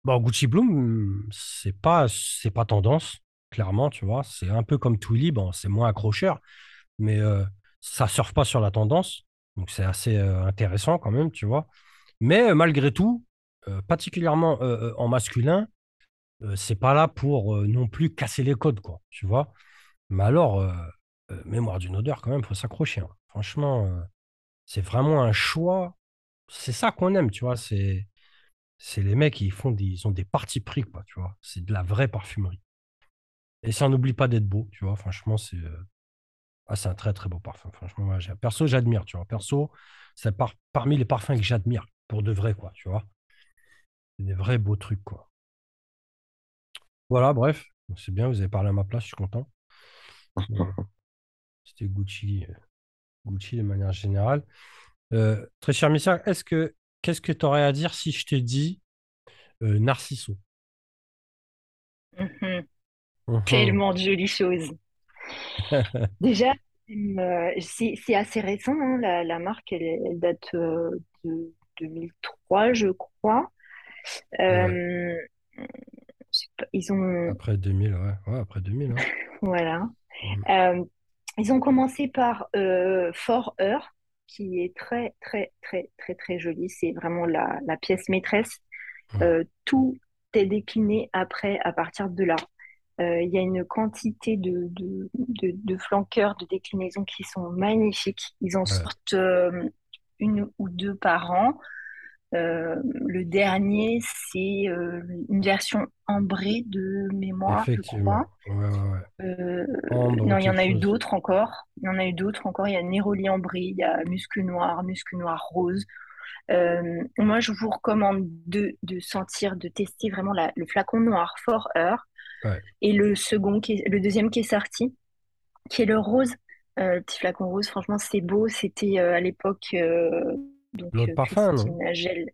[SPEAKER 1] Bon, Gucci Bloom, c'est pas, c'est pas tendance, clairement, tu vois. C'est un peu comme Twilly, bon, c'est moins accrocheur, mais euh, ça surfe pas sur la tendance. Donc, c'est assez euh, intéressant quand même, tu vois. Mais euh, malgré tout, particulièrement en masculin, c'est pas là pour non plus casser les codes, quoi, tu vois. Mais alors, euh, mémoire d'une odeur, quand même, faut s'accrocher. hein. Franchement, euh, c'est vraiment un choix. C'est ça qu'on aime, tu vois. C'est c'est les mecs, ils font des, ils ont des partis pris, quoi, tu vois. C'est de la vraie parfumerie. Et ça n'oublie pas d'être beau, tu vois. Franchement, c'est euh, ah, c'est un très, très beau parfum. Franchement, perso, j'admire, tu vois. Perso, c'est par- parmi les parfums que j'admire, pour de vrai, quoi, tu vois. C'est des vrais beaux trucs, quoi. Voilà, bref. C'est bien, vous avez parlé à ma place, je suis content. C'était Gucci, euh, Gucci de manière générale. Euh, très cher Missia, est-ce que qu'est-ce que tu aurais à dire si je te dis euh, Narciso?
[SPEAKER 3] Mhm.
[SPEAKER 1] Mhm.
[SPEAKER 3] Tellement de jolies choses. Déjà, euh, c'est assez récent, hein, la, la marque, elle, elle date de 2003, je crois.
[SPEAKER 1] Ouais.
[SPEAKER 3] Pas, ils ont,
[SPEAKER 1] Après 2000, ouais. Ouais, après 2000, hein.
[SPEAKER 3] voilà.
[SPEAKER 1] Mhm.
[SPEAKER 3] Ils ont commencé par euh, For Her, qui est très, très, très, très, très jolie. C'est vraiment la, la pièce maîtresse.
[SPEAKER 1] Ouais.
[SPEAKER 3] Euh, tout est décliné après à partir de là. Euh, Il y a une quantité de, de, de, de flanqueurs, de déclinaisons qui sont magnifiques. Ils en
[SPEAKER 1] Ouais.
[SPEAKER 3] sortent euh, une ou deux par an. Euh, le dernier, c'est euh, une version ambrée de mémoire, je crois.
[SPEAKER 1] Ouais, ouais, ouais.
[SPEAKER 3] Euh,
[SPEAKER 1] Ambre,
[SPEAKER 3] non, il y en a eu d'autres encore. Il y en a eu d'autres encore. Il y a Néroli ambré, il y a Musc noir, Musc noir rose. Moi, je vous recommande de, de sentir, de tester vraiment la- le flacon noir For Her
[SPEAKER 1] Ouais.
[SPEAKER 3] et le second, qui est- le deuxième qui est sorti, qui est le rose. Le petit flacon rose, franchement, c'est beau. C'était à l'époque donc
[SPEAKER 1] L'autre
[SPEAKER 3] euh,
[SPEAKER 1] parfum, non?
[SPEAKER 3] Christina Gel.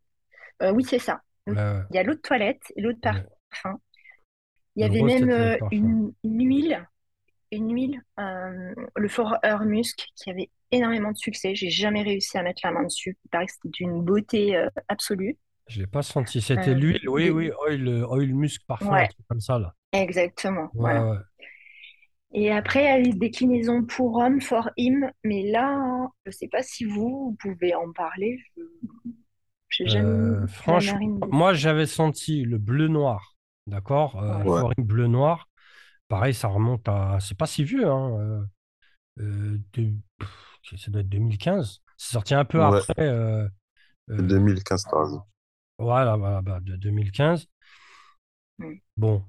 [SPEAKER 3] Euh, oui, c'est ça. Il y a l'eau de toilette et l'eau de parfum. Il y avait même euh, une, une huile, une huile, euh, le For Her Musk, qui avait énormément de succès. J'ai jamais réussi à mettre la main dessus. Il paraît que c'était d'une beauté euh, absolue.
[SPEAKER 1] Je l'ai pas senti. C'était
[SPEAKER 3] Euh,
[SPEAKER 1] l'huile, oui, oui, oil, oil musk parfum, un truc comme ça, là.
[SPEAKER 3] exactement.
[SPEAKER 1] Ouais,
[SPEAKER 3] Voilà.
[SPEAKER 1] ouais.
[SPEAKER 3] Et après, il y a les déclinaisons pour hommes, for him. Mais là, je sais pas si vous, vous pouvez en parler. Je j'ai jamais,
[SPEAKER 1] Euh, franchement, moi, j'avais senti le bleu-noir, d'accord? Euh,
[SPEAKER 3] Ouais.
[SPEAKER 2] ouais,
[SPEAKER 1] Foreign bleu-noir. Pareil, ça remonte à... C'est pas si vieux, hein. euh, euh, de- pff, Ça doit être 2015. C'est sorti un peu
[SPEAKER 2] ouais.
[SPEAKER 1] après... euh, euh,
[SPEAKER 2] 2015, t'as raison.
[SPEAKER 1] Voilà, voilà, bah, de 2015.
[SPEAKER 3] Mm.
[SPEAKER 1] Bon,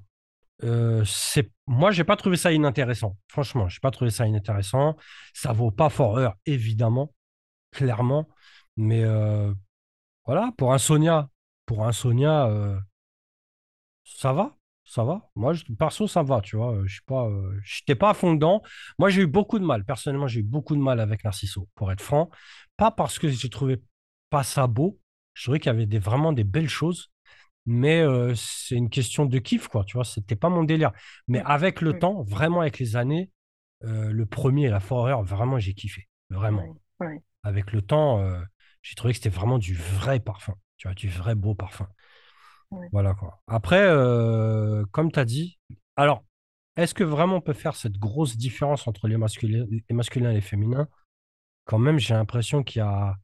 [SPEAKER 1] euh, c'est moi, j'ai pas trouvé ça inintéressant. Franchement, j'ai pas trouvé ça inintéressant. Ça vaut pas fort heure, évidemment, clairement. Mais euh, voilà, pour un Sonia, pour un Sonia, euh, ça va, ça va. Moi, je, perso, ça va, tu vois. Je suis pas, j'étais pas à fond dedans. Moi, j'ai eu beaucoup de mal. Personnellement, j'ai eu beaucoup de mal avec Narciso, pour être franc. Pas parce que j'ai trouvé pas ça beau. Je trouvais qu'il y avait vraiment des belles choses. Mais euh, c'est une question de kiff, quoi. Tu vois, c'était pas mon délire. Mais
[SPEAKER 3] Mm.
[SPEAKER 1] avec le temps, vraiment avec les années, euh, le premier, la Forever, vraiment, j'ai kiffé. Vraiment.
[SPEAKER 3] ouais.
[SPEAKER 1] Avec le temps, euh, j'ai trouvé que c'était vraiment du vrai parfum. Tu vois, du vrai beau parfum. Voilà, quoi. Après, comme tu as dit, alors, est-ce que vraiment on peut faire cette grosse différence entre les masculins, les masculins et les féminins? Quand même, j'ai l'impression qu'il y a,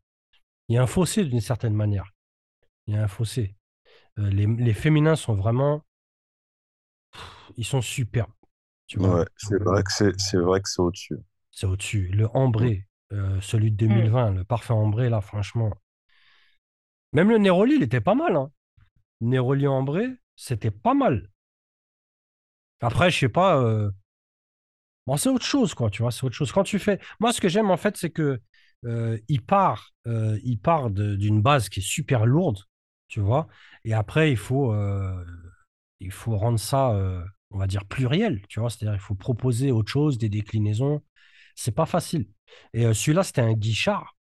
[SPEAKER 1] il y a un fossé d'une certaine manière. Il y a un fossé. Euh, les, les féminins sont vraiment, ils sont superbes. Tu vois,
[SPEAKER 2] Ouais, c'est vrai que c'est c'est vrai que c'est au-dessus.
[SPEAKER 1] c'est au-dessus. Le ambré, euh, celui de
[SPEAKER 3] Mm.
[SPEAKER 1] 2020, le parfum ambré, là, franchement. Même le Neroli, il était pas mal. Hein. Neroli ambré, c'était pas mal. Après, je sais pas. euh, Bon, c'est autre chose, quoi, tu vois, c'est autre chose. Quand tu fais. Moi, ce que j'aime, en fait, c'est que euh, il part, euh, il part d'une base qui est super lourde, tu vois, et après, il faut, euh, il faut rendre ça, euh, on va dire, pluriel, tu vois, c'est-à-dire, il faut proposer autre chose, des déclinaisons. C'est pas facile. Et euh, celui-là, c'était un Guichard,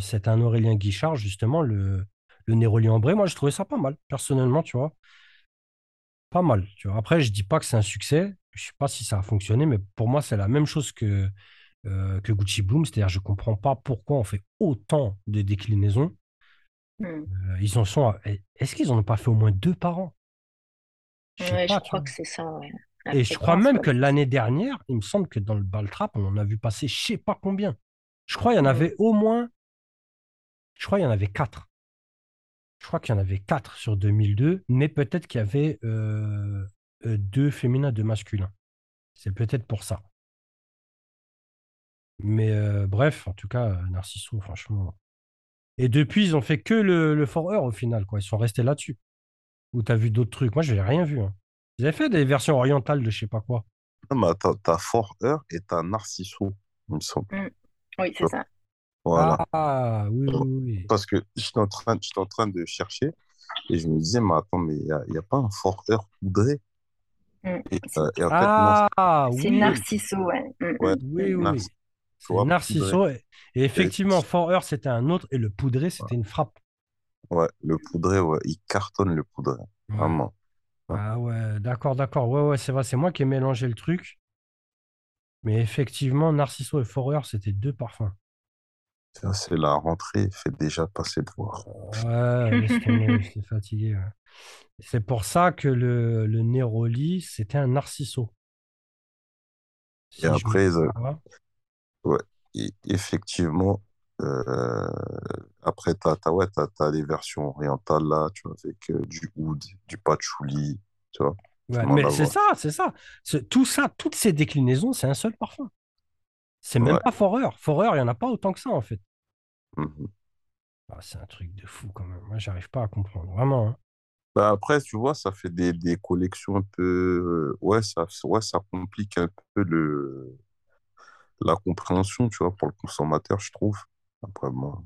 [SPEAKER 1] c'était un Aurélien Guichard, justement, le, le Néroli. Moi, je trouvais ça pas mal, personnellement, tu vois. Pas mal, tu vois. Après, je dis pas que c'est un succès. Je sais pas si ça a fonctionné, mais pour moi, c'est la même chose que, que Gucci Bloom. C'est-à-dire, je comprends pas pourquoi on fait autant de déclinaisons.
[SPEAKER 3] Mm.
[SPEAKER 1] Euh, ils en sont. à- Est-ce qu'ils en ont pas fait au moins deux par an? Je
[SPEAKER 3] Ouais, je
[SPEAKER 1] pas,
[SPEAKER 3] crois
[SPEAKER 1] vois?
[SPEAKER 3] que c'est ça, ouais.
[SPEAKER 1] Et je crois même que l'année dernière, il me semble que dans le ball trap, on en a vu passer je sais pas combien. Je crois qu'il y en
[SPEAKER 3] Mm.
[SPEAKER 1] avait au moins. Je crois qu'il y en avait quatre. Je crois qu'il y en avait quatre sur 2002, mais peut-être qu'il y avait euh, deux féminins, deux masculins. C'est peut-être pour ça. Mais euh, bref, en tout cas, Narciso, franchement. Et depuis, ils ont fait que le, le For Her au final, quoi. Ils sont restés là-dessus. Ou t'as vu d'autres trucs? Moi, je n'ai rien vu. hein. Ils avaient fait des versions orientales de je sais pas quoi.
[SPEAKER 2] Non, mais t'as, t'as Forer et t'as Narciso, il me semble.
[SPEAKER 3] Mm. Oui, c'est ça.
[SPEAKER 2] Voilà.
[SPEAKER 1] Ah, oui, oui, oui.
[SPEAKER 2] Parce que j'étais en train, j'étais en train de chercher et je me disais, mais attends, mais il n'y a, il y a pas un Forer poudré?
[SPEAKER 3] Mm.
[SPEAKER 2] Et,
[SPEAKER 3] C'est
[SPEAKER 2] euh, et en fait, non,
[SPEAKER 1] Ah,
[SPEAKER 3] c'est
[SPEAKER 1] oui.
[SPEAKER 3] Narciso, ouais. Mm,
[SPEAKER 2] ouais,
[SPEAKER 1] Oui, oui, oui.
[SPEAKER 2] Narciso
[SPEAKER 1] Narciso. Et, et effectivement,
[SPEAKER 2] Et-
[SPEAKER 1] For Her, c'était un autre. Et le poudré, c'était une frappe.
[SPEAKER 2] Ouais, le poudré, ouais, il cartonne le poudré,
[SPEAKER 1] Ouais.
[SPEAKER 2] vraiment. Ouais.
[SPEAKER 1] Ah ouais, d'accord, d'accord. Ouais, ouais, c'est vrai, c'est moi qui ai mélangé le truc. Mais effectivement, Narciso et For Her, c'était deux parfums.
[SPEAKER 2] C'est la rentrée, il fait déjà passer de voir.
[SPEAKER 1] Ouais, j'étais fatigué. ouais. C'est pour ça que le, le Neroli, c'était un Narciso.
[SPEAKER 2] Et
[SPEAKER 1] Si me
[SPEAKER 2] après, ils. Ouais, et effectivement, euh, après, t'as, t'as, ouais, t'as, t'as les versions orientales là, tu vois, avec euh, du oud, du patchouli, tu vois, tu
[SPEAKER 1] Ouais,
[SPEAKER 2] m'en
[SPEAKER 1] mais
[SPEAKER 2] as
[SPEAKER 1] c'est ça, c'est ça. C'est- Tout ça, toutes ces déclinaisons, c'est un seul parfum. C'est même
[SPEAKER 2] Ouais.
[SPEAKER 1] pas Forer. Forer, il n'y en a pas autant que ça, en fait.
[SPEAKER 2] mhm.
[SPEAKER 1] Ah, c'est un truc de fou, quand même. Moi, j'arrive pas à comprendre. Vraiment. hein.
[SPEAKER 2] Bah, après, tu vois, ça fait des, des collections un peu, euh, ouais, ça, ouais, ça complique un peu le, la compréhension, tu vois, pour le consommateur, je trouve. Après, bon,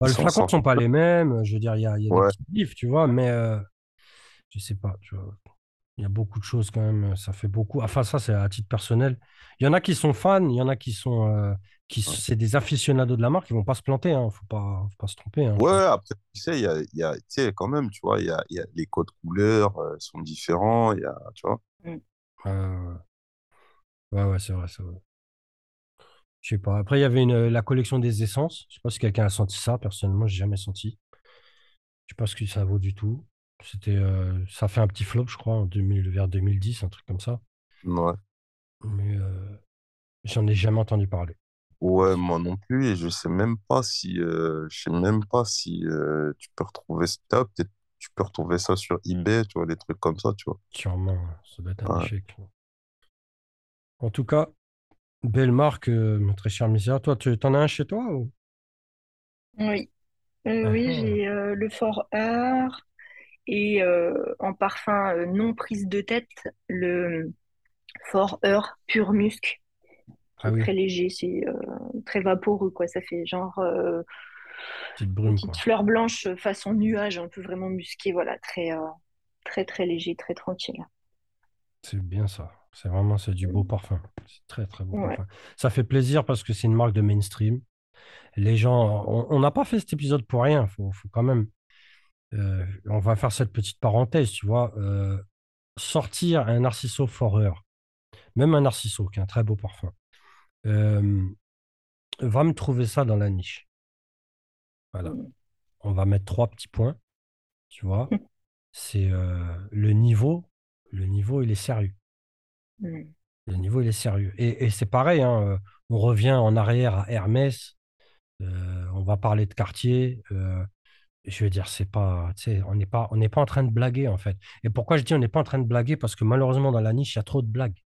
[SPEAKER 1] Bah, les flacons
[SPEAKER 2] sortent.
[SPEAKER 1] sont pas les mêmes. Je veux dire, il y a, il y a des
[SPEAKER 2] Ouais,
[SPEAKER 1] petits livres, tu vois, mais euh, je sais pas, tu vois. Il y a beaucoup de choses quand même. Ça fait beaucoup. Enfin, ça, c'est à titre personnel. Il y en a qui sont fans, il y en a qui sont, euh, qui,
[SPEAKER 2] ouais.
[SPEAKER 1] c'est des aficionados de la marque. Ils vont pas se planter. Hein. Faut pas, faut pas se tromper. Hein,
[SPEAKER 2] Ouais, après, tu sais, il y a, il y a, tu sais, quand même, tu vois, il y a, il y a les codes couleurs euh, sont différents, il y a, tu vois.
[SPEAKER 3] Mm.
[SPEAKER 1] Euh, ouais, ouais, c'est vrai, c'est vrai. Je sais pas. Après, il y avait une, la collection des essences. Je sais pas si quelqu'un a senti ça. Personnellement, j'ai jamais senti. Je sais pas ce que ça vaut du tout. C'était, euh, ça fait un petit flop, je crois, en 2000, vers 2010, un truc comme ça.
[SPEAKER 2] Ouais.
[SPEAKER 1] Mais euh, j'en ai jamais entendu parler.
[SPEAKER 2] Ouais, moi non plus, et je sais même pas si, euh, je sais même pas si euh, tu peux retrouver ça, peut-être tu peux retrouver ça sur eBay, tu vois, des trucs comme ça, tu vois.
[SPEAKER 1] Sûrement, ça doit être un
[SPEAKER 2] Ouais.
[SPEAKER 1] échec. En tout cas, belle marque, euh, mon très cher Misia. Toi, tu en as un chez toi ou...
[SPEAKER 3] Oui, Euh,
[SPEAKER 1] Ah,
[SPEAKER 3] oui,
[SPEAKER 1] ah.
[SPEAKER 3] j'ai euh, le Fort Art Et euh, en parfum non prise de tête, le Fort Heure Pur Musc,
[SPEAKER 1] Ah oui,
[SPEAKER 3] très léger, c'est très vaporeux, quoi. Ça fait genre
[SPEAKER 1] petite
[SPEAKER 3] une
[SPEAKER 1] brume,
[SPEAKER 3] petite
[SPEAKER 1] quoi.
[SPEAKER 3] fleur blanche façon nuage, un peu vraiment musqué, voilà, très, très, très léger, très tranquille.
[SPEAKER 1] C'est bien ça. C'est vraiment, c'est du beau parfum. C'est très, très beau
[SPEAKER 3] Ouais.
[SPEAKER 1] parfum. Ça fait plaisir parce que c'est une marque de mainstream. Les gens, on n'a pas fait cet épisode pour rien. Faut, faut quand même, euh, on va faire cette petite parenthèse, tu vois. euh, sortir un Narciso Forer, même un Narciso, qui est un très beau parfum, euh, va me trouver ça dans la niche. Voilà.
[SPEAKER 3] Mm.
[SPEAKER 1] On va mettre trois petits points, tu vois. C'est euh, le niveau. Le niveau, il est sérieux.
[SPEAKER 3] Mm.
[SPEAKER 1] Le niveau, est sérieux. Et, c'est pareil, hein, euh, on revient en arrière à Hermès. euh, on va parler de quartier. euh, je veux dire, c'est pas, on n'est pas, n'est pas en train de blaguer, en fait. Et pourquoi je dis on n'est pas en train de blaguer? Parce que malheureusement, dans la niche, il y a trop de blagues.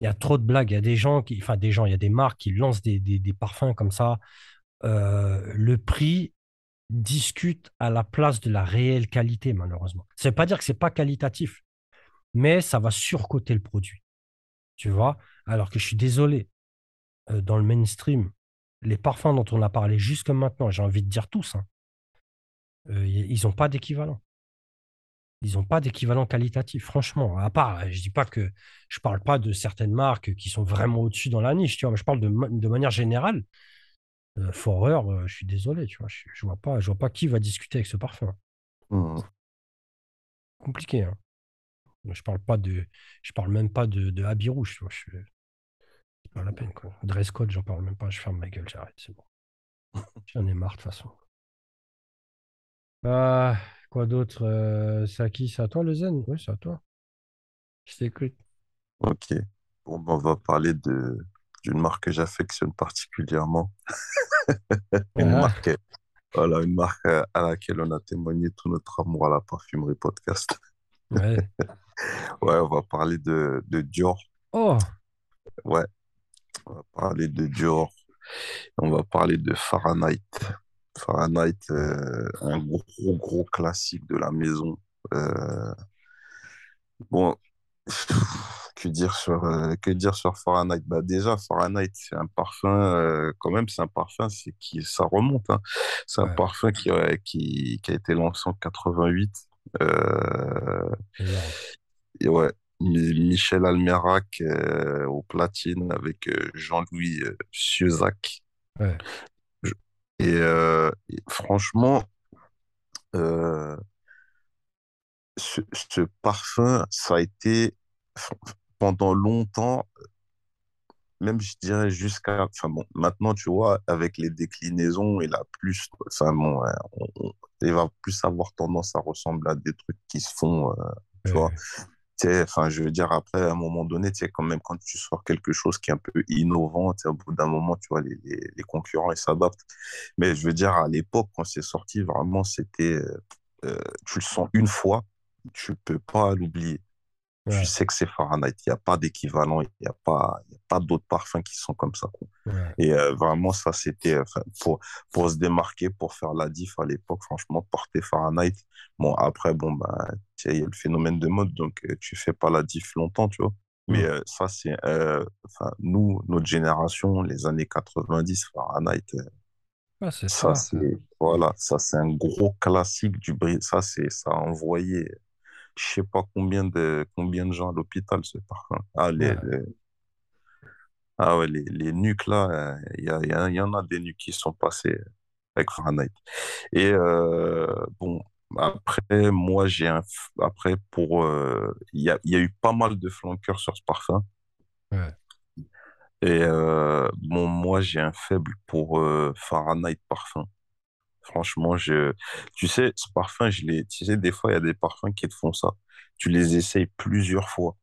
[SPEAKER 1] Il y a trop de blagues. Il y a des gens qui, enfin, il y a des marques qui lancent des, parfums comme ça. Le prix discute à la place de la réelle qualité, malheureusement. Ça ne veut pas dire que c'est pas qualitatif, mais ça va surcoter le produit. Tu vois? Alors que je suis désolé, euh, dans le mainstream, les parfums dont on a parlé jusque maintenant, j'ai envie de dire tous, hein, euh, ils n'ont pas d'équivalent. Ils n'ont pas d'équivalent qualitatif, franchement. À part, euh, je dis pas que je parle pas de certaines marques qui sont vraiment au-dessus dans la niche, tu vois, mais je parle de, ma- de manière générale. Euh, Forer, je suis désolé, tu vois, je, je vois pas, je vois pas qui va discuter avec ce parfum.
[SPEAKER 2] Hmm.
[SPEAKER 1] Compliqué, hein. Je parle pas de, je parle même pas de, de habit rouge, tu vois. Je, c'est pas la peine, quoi. Dress code, j'en parle même pas. Je ferme ma gueule, j'arrête, c'est bon. J'en ai marre de toute façon. Ah, quoi d'autre? Euh, c'est à qui? C'est à toi, le zen? Oui, c'est à toi. Je t'écoute.
[SPEAKER 2] Ok. Bon, ben, on va parler de d'une marque que j'affectionne particulièrement. Une
[SPEAKER 1] Ah,
[SPEAKER 2] marque, voilà, une marque à laquelle on a témoigné tout notre amour à la parfumerie podcast.
[SPEAKER 1] Ouais.
[SPEAKER 2] Ouais, on va parler de, de Dior.
[SPEAKER 1] Oh,
[SPEAKER 2] Ouais, on va parler de Dior. On va parler de Fahrenheit. Fahrenheit, euh, un gros, gros classique de la maison. Euh, bon, que dire sur, euh, que dire sur Fahrenheit? Bah déjà, Fahrenheit, c'est un parfum, quand même, c'est un parfum, c'est qui, ça remonte, hein. C'est un
[SPEAKER 1] ouais,
[SPEAKER 2] parfum qui, qui, qui a été lancé en 88. Euh, et ouais, Mi- Michel Almerac euh, au platine avec euh, Jean-Louis Sieuzac.
[SPEAKER 1] Ouais,
[SPEAKER 2] Et, euh, et franchement, euh, ce, ce parfum, ça a été pendant longtemps, même je dirais jusqu'à, enfin bon, maintenant tu vois, avec les déclinaisons, il a plus, enfin bon, on- on- il va plus avoir tendance à ressembler à des trucs qui se font, euh, tu vois.
[SPEAKER 1] ouais,
[SPEAKER 2] sais, enfin, je veux dire, après, à un moment donné, tu sais, quand même, quand tu sors quelque chose qui est un peu innovant, au bout d'un moment, tu vois, les, les, les concurrents, ils s'adaptent. Mais je veux dire, à l'époque, quand c'est sorti, vraiment, c'était, euh, euh, tu le sens une fois, tu peux pas l'oublier. Tu
[SPEAKER 1] ouais,
[SPEAKER 2] sais que c'est Fahrenheit. Il n'y a pas d'équivalent, il n'y a pas, il y a pas d'autres parfums qui sont comme ça, quoi.
[SPEAKER 1] ouais.
[SPEAKER 2] Et euh, vraiment, ça, c'était, euh, enfin, pour, pour se démarquer, pour faire la diff à l'époque, franchement, porter Fahrenheit. Bon, après, bon, bah, tu il y a le phénomène de mode, donc euh, tu fais pas la diff longtemps, tu vois. Mais euh, ça, c'est, euh, nous, notre génération, les années 90, Fahrenheit, euh,
[SPEAKER 1] Ah, c'est
[SPEAKER 2] ça,
[SPEAKER 1] ça.
[SPEAKER 2] c'est, voilà, ça, c'est un gros classique du bris. Ça, c'est, ça a envoyé, je sais pas combien de, combien de gens à l'hôpital, ce parfum. Ah, les,
[SPEAKER 1] Ouais,
[SPEAKER 2] les- ah ouais, les, les nuques là, euh, il y, a- il y, a- il y en a des nuques qui sont passées avec Fahrenheit. Et euh, bon, après, moi, j'ai un. Après, pour. euh, Il y a, y a eu pas mal de flanqueurs sur ce parfum.
[SPEAKER 1] ouais,
[SPEAKER 2] Et euh, bon, moi, j'ai un faible pour euh, Fahrenheit parfum. Franchement, je, tu sais, ce parfum, je l'ai, tu sais, des fois, il y a des parfums qui te font ça. Tu les essayes plusieurs fois.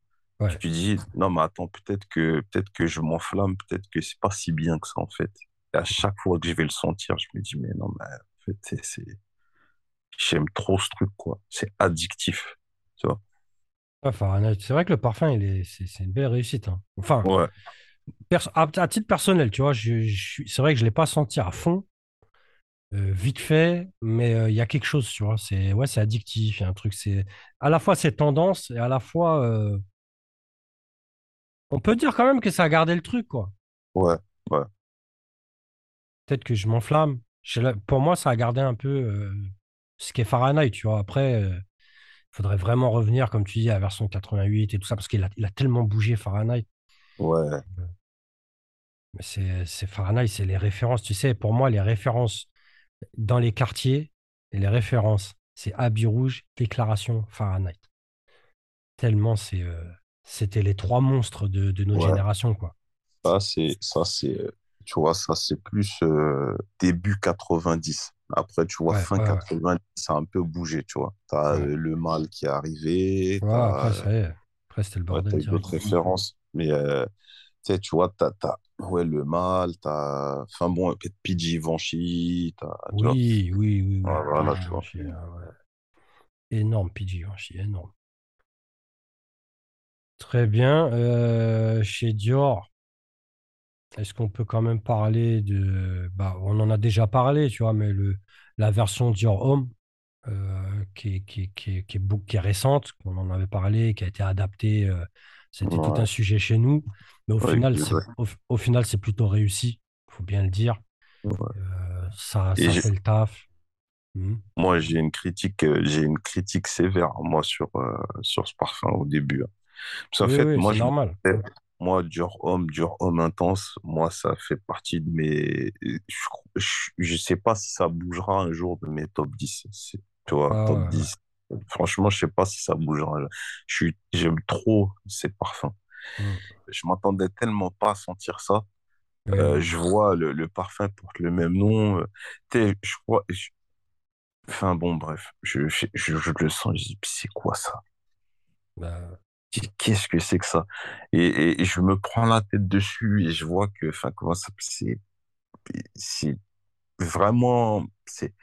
[SPEAKER 2] Tu te dis, non, mais attends, peut-être que, peut-être que je m'enflamme, peut-être que c'est pas si bien que ça, en fait. Et à chaque fois que je vais le sentir, je me dis, mais non, mais en fait, c'est, j'aime trop ce truc, quoi. C'est addictif. Tu vois?
[SPEAKER 1] C'est vrai que le parfum, il est, c'est c'est une belle réussite. hein. Enfin,
[SPEAKER 2] Ouais.
[SPEAKER 1] à, à titre personnel, tu vois, je, c'est vrai que je ne l'ai pas senti à fond, euh, vite fait, mais euh, il y a quelque chose, tu vois. C'est ouais, c'est addictif, il y a un truc. C'est à la fois c'est tendance et à la fois euh, on peut dire quand même que ça a gardé le truc, quoi.
[SPEAKER 2] Ouais, ouais,
[SPEAKER 1] Peut-être que je m'enflamme. Je- Pour moi, ça a gardé un peu ce qu'est Fahrenheit, tu vois. Après, il faudrait vraiment revenir, comme tu dis, à la version 88 et tout ça, parce qu'il a, il a tellement bougé Fahrenheit.
[SPEAKER 2] ouais,
[SPEAKER 1] Mais c'est c'est Fahrenheit, c'est les références. Tu sais, pour moi, les références dans les quartiers, les références, c'est Habit Rouge, Déclaration, Fahrenheit. Tellement c'est, euh, c'était les trois monstres de, de notre
[SPEAKER 2] ouais.
[SPEAKER 1] génération, quoi.
[SPEAKER 2] Ça, c'est, ça, c'est, tu vois, ça, c'est plus euh, début 90. Après, tu vois,
[SPEAKER 1] Ouais,
[SPEAKER 2] fin
[SPEAKER 1] ouais, ouais.
[SPEAKER 2] 90, ça a un peu bougé, tu vois. T'as euh, le mal qui est arrivé,
[SPEAKER 1] après, ça y est. Après, c'était le bordel
[SPEAKER 2] t'as eu d'autres références. Mais, euh, sais, tu vois, t'as, t'as, ouais, le mal, t'as, enfin bon, peut-être PG Givenchy, t'as, tu vois.
[SPEAKER 1] Oui, oui, oui, oui.
[SPEAKER 2] voilà,
[SPEAKER 1] PG
[SPEAKER 2] tu vois.
[SPEAKER 1] Givenchy, ah ouais. Énorme, PG Givenchy, énorme. Très bien. Euh, chez Dior, est-ce qu'on peut quand même parler de... Bah, on en a déjà parlé, tu vois, mais le, la version Dior Homme, euh, qui est, qui est- qui est- qui est récente, qu'on en avait parlé, qui a été adaptée. euh, c'était tout un sujet chez nous. Mais au
[SPEAKER 2] ouais,
[SPEAKER 1] final, c'est, au, au final, c'est plutôt réussi, faut bien le dire. Euh, ça, ça fait le taf. Mhm.
[SPEAKER 2] moi, j'ai une critique, euh, j'ai une critique sévère, moi, sur, euh, sur ce parfum au début. hein.
[SPEAKER 1] Oui,
[SPEAKER 2] fait,
[SPEAKER 1] oui,
[SPEAKER 2] moi, je
[SPEAKER 1] normal.
[SPEAKER 2] disais, moi, dur homme, dur homme intense, moi, ça fait partie de mes. Je, je, je sais pas si ça bougera un jour de mes top 10. C'est- Tu vois,
[SPEAKER 1] Ah
[SPEAKER 2] top
[SPEAKER 1] ouais, ouais.
[SPEAKER 2] 10. Franchement, je sais pas si ça bougera. Je suis, j'aime trop ces parfums.
[SPEAKER 1] Mhm.
[SPEAKER 2] Je m'attendais tellement pas à sentir ça. Euh, je vois le, le parfum porte le même nom. Euh, je crois. je- Enfin bon, bref, je, je, je, je le sens. Je dis, c'est quoi ça?
[SPEAKER 1] Bah,
[SPEAKER 2] qu'est-ce que c'est que ça? Et, et- et je me prends la tête dessus et je vois que, enfin, comment ça, c'est, c'est vraiment, c'est,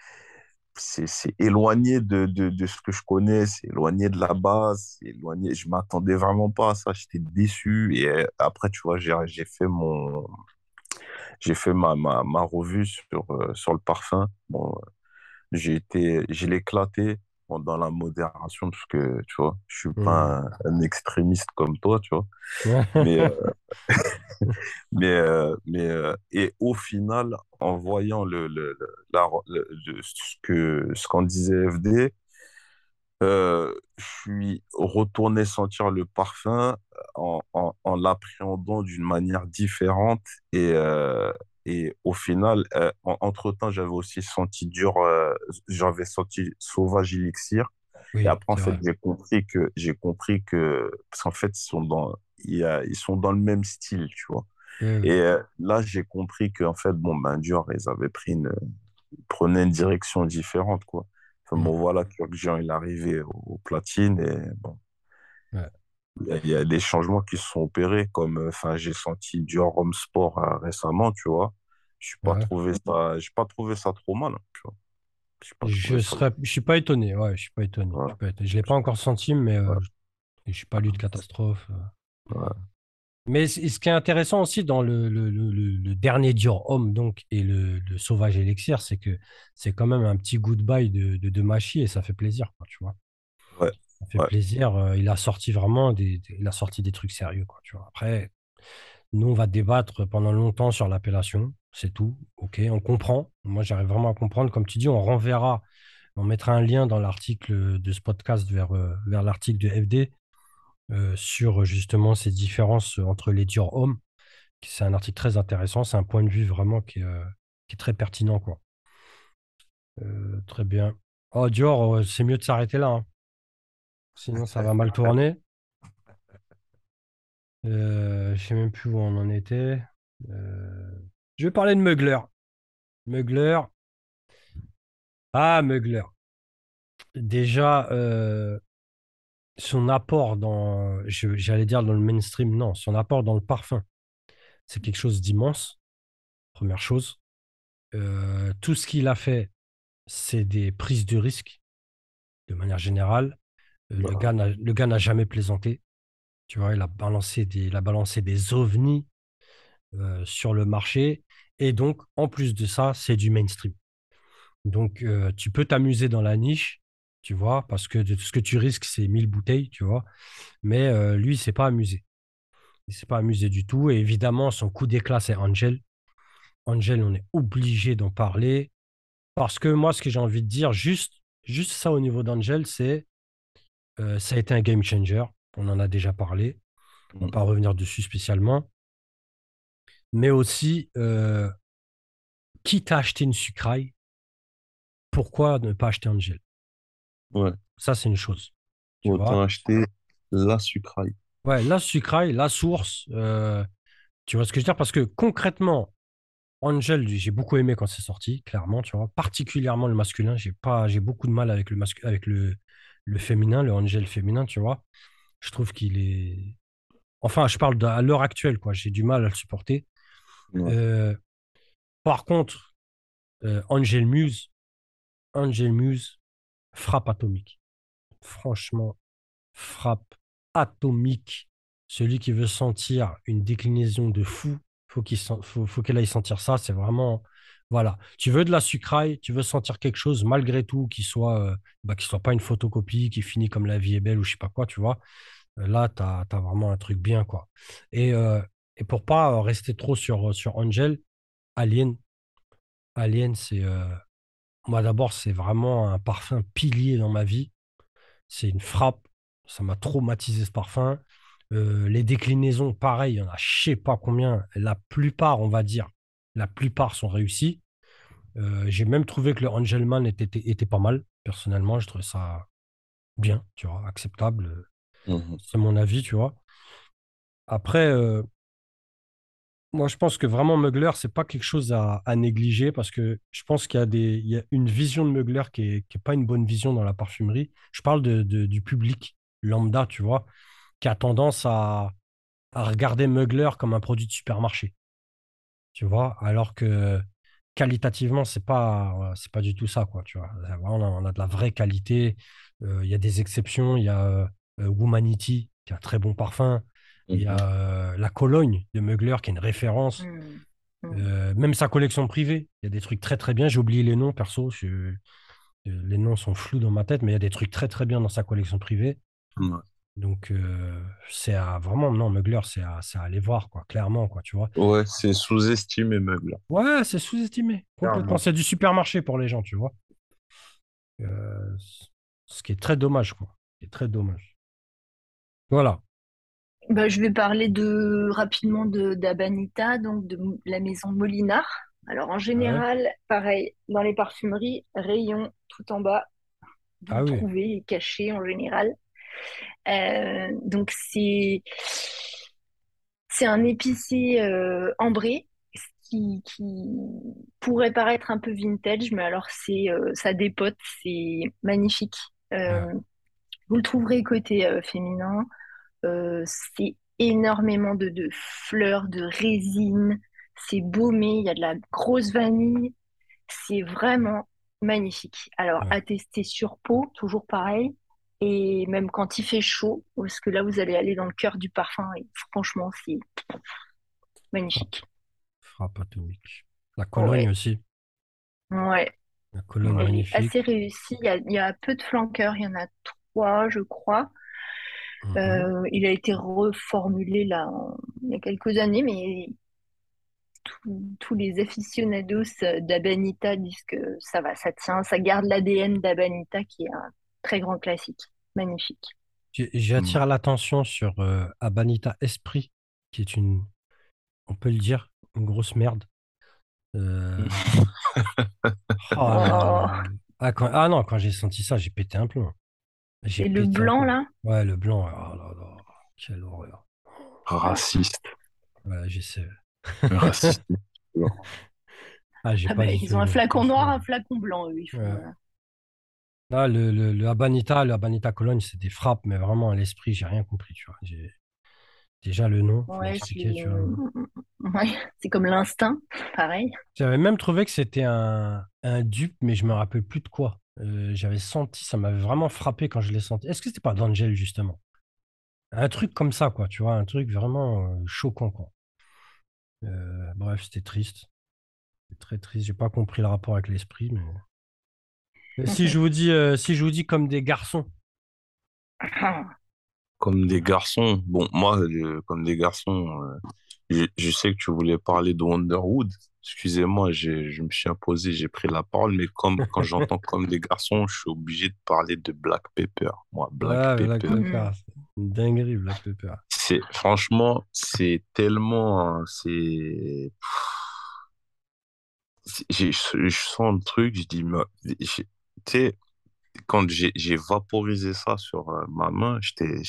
[SPEAKER 2] c'est, éloigné de, de, de ce que je connais, c'est éloigné de la base, c'est éloigné, je m'attendais vraiment pas à ça, j'étais déçu. Et euh, après, tu vois, j'ai, fait mon, j'ai fait ma, ma, ma revue sur, euh, sur le parfum. Bon, j'ai été, j'ai l'éclaté bon, dans la modération parce que, tu vois, je suis pas un, un extrémiste comme toi, tu vois. Mais, Mais, euh, mais euh, et au final, en voyant le, le, le- la, le- ce que, ce qu'en disait FD, euh, je suis retourné sentir le parfum en, en, en l'appréhendant d'une manière différente. Et, euh, et au final, euh, en- entre-temps, j'avais aussi senti dur, euh, j'avais senti Sauvage Elixir. Et
[SPEAKER 1] Oui,
[SPEAKER 2] après, en fait, j'ai compris que, j'ai compris que, parce qu'en fait, ils sont dans, il y a, ils sont dans le même style, tu vois.
[SPEAKER 1] Oui,
[SPEAKER 2] Et euh, là, j'ai compris qu'en fait, bon, ben, Dior, ils avaient pris une, ils prenaient une direction différente, quoi. Enfin,
[SPEAKER 1] Mhm.
[SPEAKER 2] bon, voilà, Jean, il est arrivé au, au platine et bon,
[SPEAKER 1] Ouais,
[SPEAKER 2] il y, a des changements qui se sont opérés, comme, euh, enfin, j'ai senti Dior Homme Sport euh, récemment, tu vois. Je suis pas
[SPEAKER 1] ouais.
[SPEAKER 2] trouvé ça, j'ai pas trouvé ça trop mal, tu vois. Pas
[SPEAKER 1] Je serais, je suis pas étonné. Ouais, je suis pas étonné. Je
[SPEAKER 2] Ouais.
[SPEAKER 1] Je l'ai pas encore senti, mais euh, je, je suis pas lu de catastrophe. Mais ce qui est intéressant aussi dans le, le, le, dernier Dior Homme donc et le, le Sauvage Elixir, c'est que c'est quand même un petit goodbye de, de, de Machi et ça fait plaisir, quoi, tu vois. Ça fait
[SPEAKER 2] ouais,
[SPEAKER 1] plaisir. euh, il a sorti vraiment des, des- il a sorti des trucs sérieux, quoi, tu vois. Après, nous, on va débattre pendant longtemps sur l'appellation, c'est tout. Ok, on comprend. Moi, j'arrive vraiment à comprendre. Comme tu dis, on renverra, on mettra un lien dans l'article de ce podcast vers, euh, vers l'article de FD euh, sur justement ces différences entre les Dior Homme. C'est un article très intéressant. C'est un point de vue vraiment qui est, euh, qui est très pertinent, quoi. Euh, très bien. Oh, Dior, c'est mieux de s'arrêter là. hein. Sinon, ça va mal tourner. Euh, je sais même plus où on en était. Euh, Je vais parler de Mugler. Mugler. Ah, Mugler. Déjà, euh, son apport dans, j'allais dire dans le mainstream, non, son apport dans le parfum, c'est quelque chose d'immense, première chose. Euh, tout ce qu'il a fait, c'est des prises de risque, de manière générale. Euh, Le gars n'a, le gars n'a jamais plaisanté. Tu vois, il a balancé des, il a balancé des ovnis euh, sur le marché. Et donc, en plus de ça, c'est du mainstream. Donc, euh, tu peux t'amuser dans la niche, tu vois, parce que de- ce que tu risques, c'est 1000 bouteilles, tu vois. Mais euh, lui, il s'est pas amusé. Il s'est pas amusé du tout. Et évidemment, son coup d'éclat, c'est Angel. Angel, on est obligé d'en parler. Parce que moi, ce que j'ai envie de dire, juste, juste ça au niveau d'Angel, c'est euh, ça a été un game changer. On en a déjà parlé. On va
[SPEAKER 2] Mm.
[SPEAKER 1] pas revenir dessus spécialement. Mais aussi, euh, quitte à acheter une sucraille, pourquoi ne pas acheter Angel?
[SPEAKER 2] Ouais,
[SPEAKER 1] Ça, c'est une chose. Tu
[SPEAKER 2] autant
[SPEAKER 1] vois?
[SPEAKER 2] acheter la sucraille.
[SPEAKER 1] Ouais, la sucraille, la source, euh, tu vois ce que je veux dire? Parce que concrètement, Angel, j'ai beaucoup aimé quand c'est sorti, clairement, tu vois. Particulièrement le masculin, j'ai pas, j'ai beaucoup de mal avec le mascu- avec le, le féminin, le Angel féminin, tu vois. Je trouve qu'il est. Enfin, je parle de- à l'heure actuelle, quoi. J'ai du mal à le supporter.
[SPEAKER 2] Ouais.
[SPEAKER 1] Euh, par contre, euh, Angel Muse, Angel Muse, frappe atomique. Franchement, frappe atomique. Celui qui veut sentir une déclinaison de fou, faut qu'il faut, faut qu'elle aille sentir ça. C'est vraiment, voilà. Tu veux de la sucraille, tu veux sentir quelque chose malgré tout qui soit, euh, bah, qui soit pas une photocopie, qui finit comme la vie est belle ou je sais pas quoi, tu vois. Euh, Là, tu as, vraiment un truc bien, quoi. Et, euh, et pas euh, rester trop sur, Angel, Alien, Alien, c'est, moi d'abord, c'est vraiment un parfum pilier dans ma vie. C'est une frappe. Ça m'a traumatisé ce parfum. Les déclinaisons, pareil, il y en a je sais pas combien. La plupart, on va dire, la plupart sont réussies. Euh, j'ai même trouvé que le Angelman était, était, était pas mal. Personnellement, je trouvais ça bien, tu vois, acceptable.
[SPEAKER 2] Mhm.
[SPEAKER 1] C'est mon avis, tu vois. Après, euh, moi, je pense que vraiment Mugler, c'est pas quelque chose à, à négliger parce que je pense qu'il y a des, il y a une vision de Mugler qui est, qui est pas une bonne vision dans la parfumerie. Je parle de, de- du public lambda, tu vois, qui a tendance à, à regarder Mugler comme un produit de supermarché, tu vois, alors que qualitativement, c'est pas, c'est pas du tout ça, quoi, tu vois? On a, on a de la vraie qualité. Euh, Il y a des exceptions. Il y a euh, euh, Womanity, qui a un très bon parfum. Il y a
[SPEAKER 2] Mhm.
[SPEAKER 1] euh, la Cologne de Mugler, qui est une référence.
[SPEAKER 3] Mm. Mm.
[SPEAKER 1] Euh, même sa collection privée, il y a des trucs très très bien. J'ai oublié les noms, perso. je- euh, les noms sont flous dans ma tête, mais il y a des trucs très très bien dans sa collection privée. Donc, euh, c'est à vraiment, non, Mugler, c'est à, c'est à aller voir, quoi, clairement, quoi, tu vois?
[SPEAKER 2] Ouais, c'est sous-estimé, Meuble.
[SPEAKER 1] Ouais, c'est sous-estimé. Complètement. C'est du supermarché pour les gens, tu vois? Euh, ce qui est très dommage, quoi. Ce qui est très dommage. Voilà.
[SPEAKER 3] Bah, je vais parler de, rapidement de d'Abanita, donc de la maison Molinard. Alors, en général, pareil, dans les parfumeries, rayon tout en bas, vous
[SPEAKER 1] Ah
[SPEAKER 3] le
[SPEAKER 1] oui.
[SPEAKER 3] trouvez caché en général. Euh, donc, c'est c'est un épicé euh, ambré qui, qui pourrait paraître un peu vintage, mais alors c'est euh, ça dépote, c'est magnifique. Euh, vous le trouverez côté féminin. C'est énormément de, de fleurs, de résine. C'est baumé, il y a de la grosse vanille. C'est vraiment magnifique. Alors,
[SPEAKER 1] Ouais.
[SPEAKER 3] à tester sur peau, toujours pareil. Et même quand il fait chaud, parce que là, vous allez aller dans le cœur du parfum. Et franchement, c'est magnifique.
[SPEAKER 1] Frappe atomique. La Cologne
[SPEAKER 3] Ouais,
[SPEAKER 1] aussi.
[SPEAKER 3] ouais.
[SPEAKER 1] La Cologne
[SPEAKER 3] Elle est
[SPEAKER 1] magnifique.
[SPEAKER 3] assez réussie. Il y a, il y a peu de flanqueurs. Il y en a trois, je crois.
[SPEAKER 1] Mhm.
[SPEAKER 3] Euh, il a été reformulé là, en- il y a quelques années, mais tous tous les aficionados d'Abanita disent que ça va, ça tient, ça garde l'ADN d'Abanita qui est un très grand classique. Magnifique.
[SPEAKER 1] J'attire l'attention sur euh, Abanita Esprit, qui est une, on peut le dire, une grosse merde. Euh, oh là là
[SPEAKER 3] Oh.
[SPEAKER 1] Ah, quand- ah non, quand j'ai senti ça, j'ai pété un plomb. J'ai
[SPEAKER 3] Et le blanc là,
[SPEAKER 1] Ouais, le blanc. Oh là là, quelle horreur.
[SPEAKER 2] Raciste.
[SPEAKER 1] Ouais, j'essaie.
[SPEAKER 2] Raciste.
[SPEAKER 1] Ah, j'ai
[SPEAKER 3] ah
[SPEAKER 1] pas
[SPEAKER 3] bah, ils ont un flacon noir, un flacon blanc, eux, ils font,
[SPEAKER 1] Ouais.
[SPEAKER 3] euh,
[SPEAKER 1] Ah, le, le, le Abanita, le Abanita Cologne, c'est des frappes, mais vraiment à l'esprit, j'ai rien compris, tu vois. J'ai- Déjà le nom,
[SPEAKER 3] Ouais,
[SPEAKER 1] m'expliquer,
[SPEAKER 3] c'est ouais, comme l'instinct, pareil.
[SPEAKER 1] J'avais même trouvé que c'était un, un dupe, mais je me rappelle plus de quoi. Euh, j'avais senti, ça m'avait vraiment frappé quand je l'ai senti. Est-ce que c'était pas d'Angel, justement? Un truc comme ça, quoi, tu vois, un truc vraiment euh, choquant, quoi. Euh, bref, c'était triste. Très triste. J'ai pas compris le rapport avec l'esprit, mais Si je vous dis, euh, si je vous dis comme des garçons,
[SPEAKER 3] Ah,
[SPEAKER 2] Comme des garçons. Bon, moi, euh, comme des garçons, euh, je, je sais que tu voulais parler de Wonderwood. Excusez-moi, j'ai, je me suis imposé, j'ai pris la parole, mais comme quand j'entends comme des garçons, je suis obligé de parler de Black Pepper. Moi, Black
[SPEAKER 1] Black
[SPEAKER 2] Pepper.
[SPEAKER 1] Pepper,
[SPEAKER 3] mhm.
[SPEAKER 1] c'est une dinguerie, Black Pepper.
[SPEAKER 2] C'est, franchement, c'est tellement, hein, c'est, je, je sens le truc, je dis, mais, sais, quand j'ai vaporisé ça sur euh, ma main, j'étais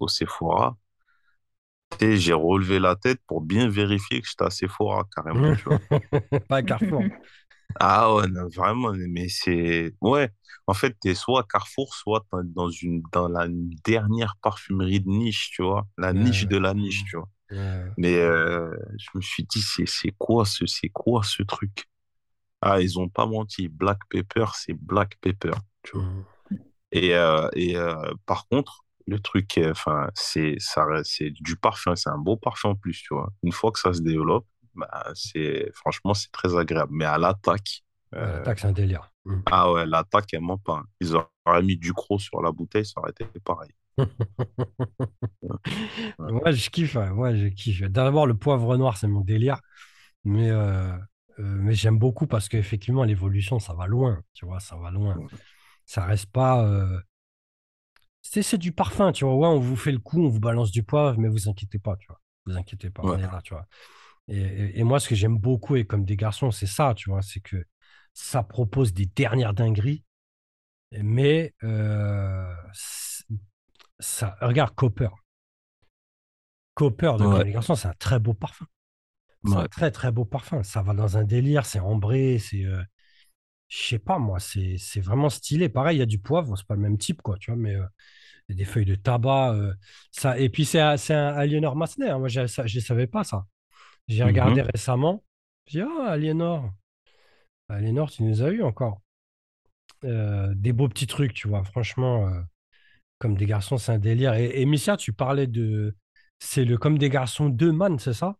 [SPEAKER 2] au Sephora, j'ai relevé la tête pour bien vérifier que j'étais à Sephora, carrément, tu vois.
[SPEAKER 1] Pas à Carrefour.
[SPEAKER 2] Ah ouais, non, vraiment, mais c'est... Ouais, en fait, t'es soit à Carrefour, soit dans une, dans la dernière parfumerie de niche, tu vois. La niche
[SPEAKER 1] Ouais,
[SPEAKER 2] de la niche, tu vois.
[SPEAKER 1] ouais.
[SPEAKER 2] Mais euh, je me suis dit, c'est c'est quoi ce, c'est quoi ce truc? Ah, ils ont pas menti. Black Pepper, c'est Black Pepper, tu vois.
[SPEAKER 1] Mhm.
[SPEAKER 2] Et, euh, et euh, par contre, le truc, euh, enfin, c'est ça, c'est du parfum, c'est un beau parfum en plus, tu vois. Une fois que ça se développe, bah, c'est franchement, c'est très agréable. Mais à l'attaque, euh,
[SPEAKER 1] l'attaque, c'est un délire. Mhm.
[SPEAKER 2] ah ouais, l'attaque, elle ment pas. hein. Ils auraient mis du croc sur la bouteille, ça aurait été pareil. Ouais.
[SPEAKER 1] Moi, je kiffe. ouais, Moi, je kiffe. D'abord, le poivre noir, c'est mon délire. Mais, euh, mais j'aime beaucoup parce qu'effectivement, l'évolution, ça va loin. Tu vois, ça va loin. Ça reste pas. euh, C'est c'est du parfum, tu vois. Ouais, on vous fait le coup, on vous balance du poivre, mais vous inquiétez pas, tu vois. Vous inquiétez pas, on
[SPEAKER 2] Ouais.
[SPEAKER 1] est là, tu vois. Et, et- et moi, ce que j'aime beaucoup, et comme des garçons, c'est ça, tu vois. C'est que ça propose des dernières dingueries, mais euh, ça. Regarde, Copper. Copper de Comme les garçons, c'est un très beau parfum. C'est un très très beau parfum. Ça va dans un délire, c'est ambré, c'est, euh, je sais pas moi, c'est vraiment stylé. Pareil, il y a du poivre, c'est pas le même type quoi, tu vois, mais euh, il y a des feuilles de tabac, euh, ça. Et puis c'est un, Aliénor Massenet. hein. Moi, je ne savais pas ça. J'ai regardé
[SPEAKER 2] Mhm.
[SPEAKER 1] récemment. J'ai dit ah Aliénor, Aliénor, tu nous as eu encore Euh, des beaux petits trucs, tu vois. Franchement, euh, comme des garçons, c'est un délire. Et, et Missia, tu parlais de, c'est le comme des garçons deux man, c'est ça?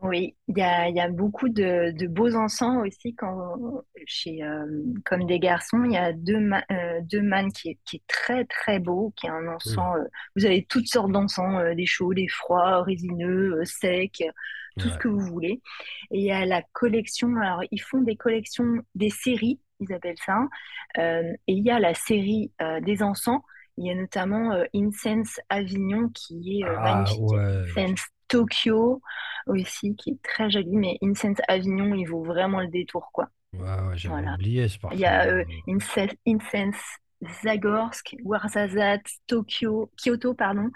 [SPEAKER 3] Oui, il y a, y a beaucoup de, de beaux encens aussi quand, chez euh, Comme des garçons. Il y a deux, ma- euh, deux man qui est, qui est très très beau, qui est un
[SPEAKER 1] Hmm.
[SPEAKER 3] encens. euh, vous avez toutes sortes d'encens, euh, des chauds, des froids, résineux, euh, secs, tout ce que vous voulez. Et il y a la collection. Alors ils font des collections, des séries, ils appellent ça. Euh, et il y a la série euh, des encens. Il y a notamment euh, Incense Avignon qui est euh,
[SPEAKER 1] Ah
[SPEAKER 3] magnifique.
[SPEAKER 1] ouais.
[SPEAKER 3] Incense Tokyo aussi, qui est très joli, mais Incense Avignon, il vaut vraiment le détour, quoi.
[SPEAKER 1] J'avais
[SPEAKER 3] Voilà.
[SPEAKER 1] oublié ce
[SPEAKER 3] Il y a euh,
[SPEAKER 1] parfum.
[SPEAKER 3] Incense, Incense Zagorsk, Ouarzazate, Tokyo, Kyoto, pardon,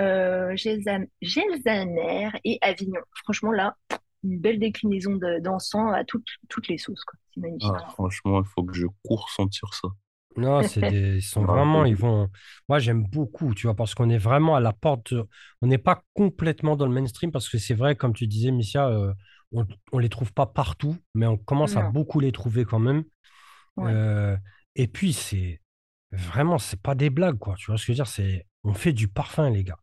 [SPEAKER 3] euh, Gelsan- Gelsaner et Avignon. Franchement, là, une belle déclinaison de- d'encens à toutes, toutes les sauces, quoi. C'est magnifique.
[SPEAKER 2] Ah, franchement, il faut que je cours sentir ça.
[SPEAKER 1] Non, c'est des, ils sont vraiment, ils vont. Moi, j'aime beaucoup, tu vois, parce qu'on est vraiment à la porte. On n'est pas complètement dans le mainstream, parce que c'est vrai, comme tu disais, Missia, euh, on, on les trouve pas partout, mais on commence à beaucoup les trouver quand même.
[SPEAKER 3] ouais.
[SPEAKER 1] Euh, et puis, c'est vraiment, c'est pas des blagues, quoi. Tu vois ce que je veux dire? C'est, on fait du parfum, les gars.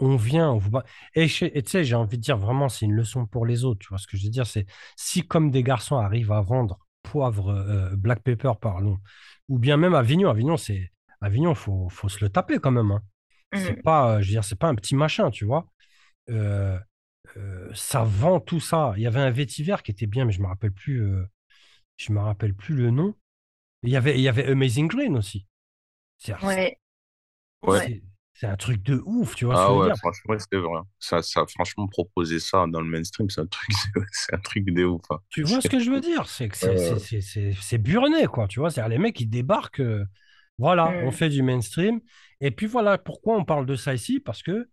[SPEAKER 1] On vient, on vous. bat- Et tu sais, j'ai envie de dire vraiment, c'est une leçon pour les autres. Tu vois ce que je veux dire? C'est si, comme des garçons arrivent à vendre poivre, euh, black pepper, pardon, ou bien même Avignon, Avignon, c'est. Avignon, faut, faut se le taper quand même. hein. C'est
[SPEAKER 3] Mm.
[SPEAKER 1] pas, je veux dire, c'est pas un petit machin, tu vois. Euh, euh, ça vend tout ça. Il y avait un vétiver qui était bien, mais je me rappelle plus, euh, je me rappelle plus le nom. Il y avait, il y avait Amazing Green aussi. C'est
[SPEAKER 3] Ouais,
[SPEAKER 2] Ouais.
[SPEAKER 1] C'est- c'est un truc de ouf, tu vois ce que
[SPEAKER 2] Ah
[SPEAKER 1] je veux
[SPEAKER 2] ouais,
[SPEAKER 1] dire?
[SPEAKER 2] franchement, c'est vrai. Ça, ça, franchement, proposer ça dans le mainstream, c'est un truc, c'est un truc de ouf. hein.
[SPEAKER 1] Tu vois ce que je veux dire? C'est que c'est
[SPEAKER 2] Euh,
[SPEAKER 1] c'est- c'est- c'est- c'est burné, quoi. Tu vois, c'est-à-dire les mecs, ils débarquent. euh, voilà, on
[SPEAKER 3] Mm.
[SPEAKER 1] fait du mainstream. Et puis voilà, pourquoi on parle de ça ici? Parce que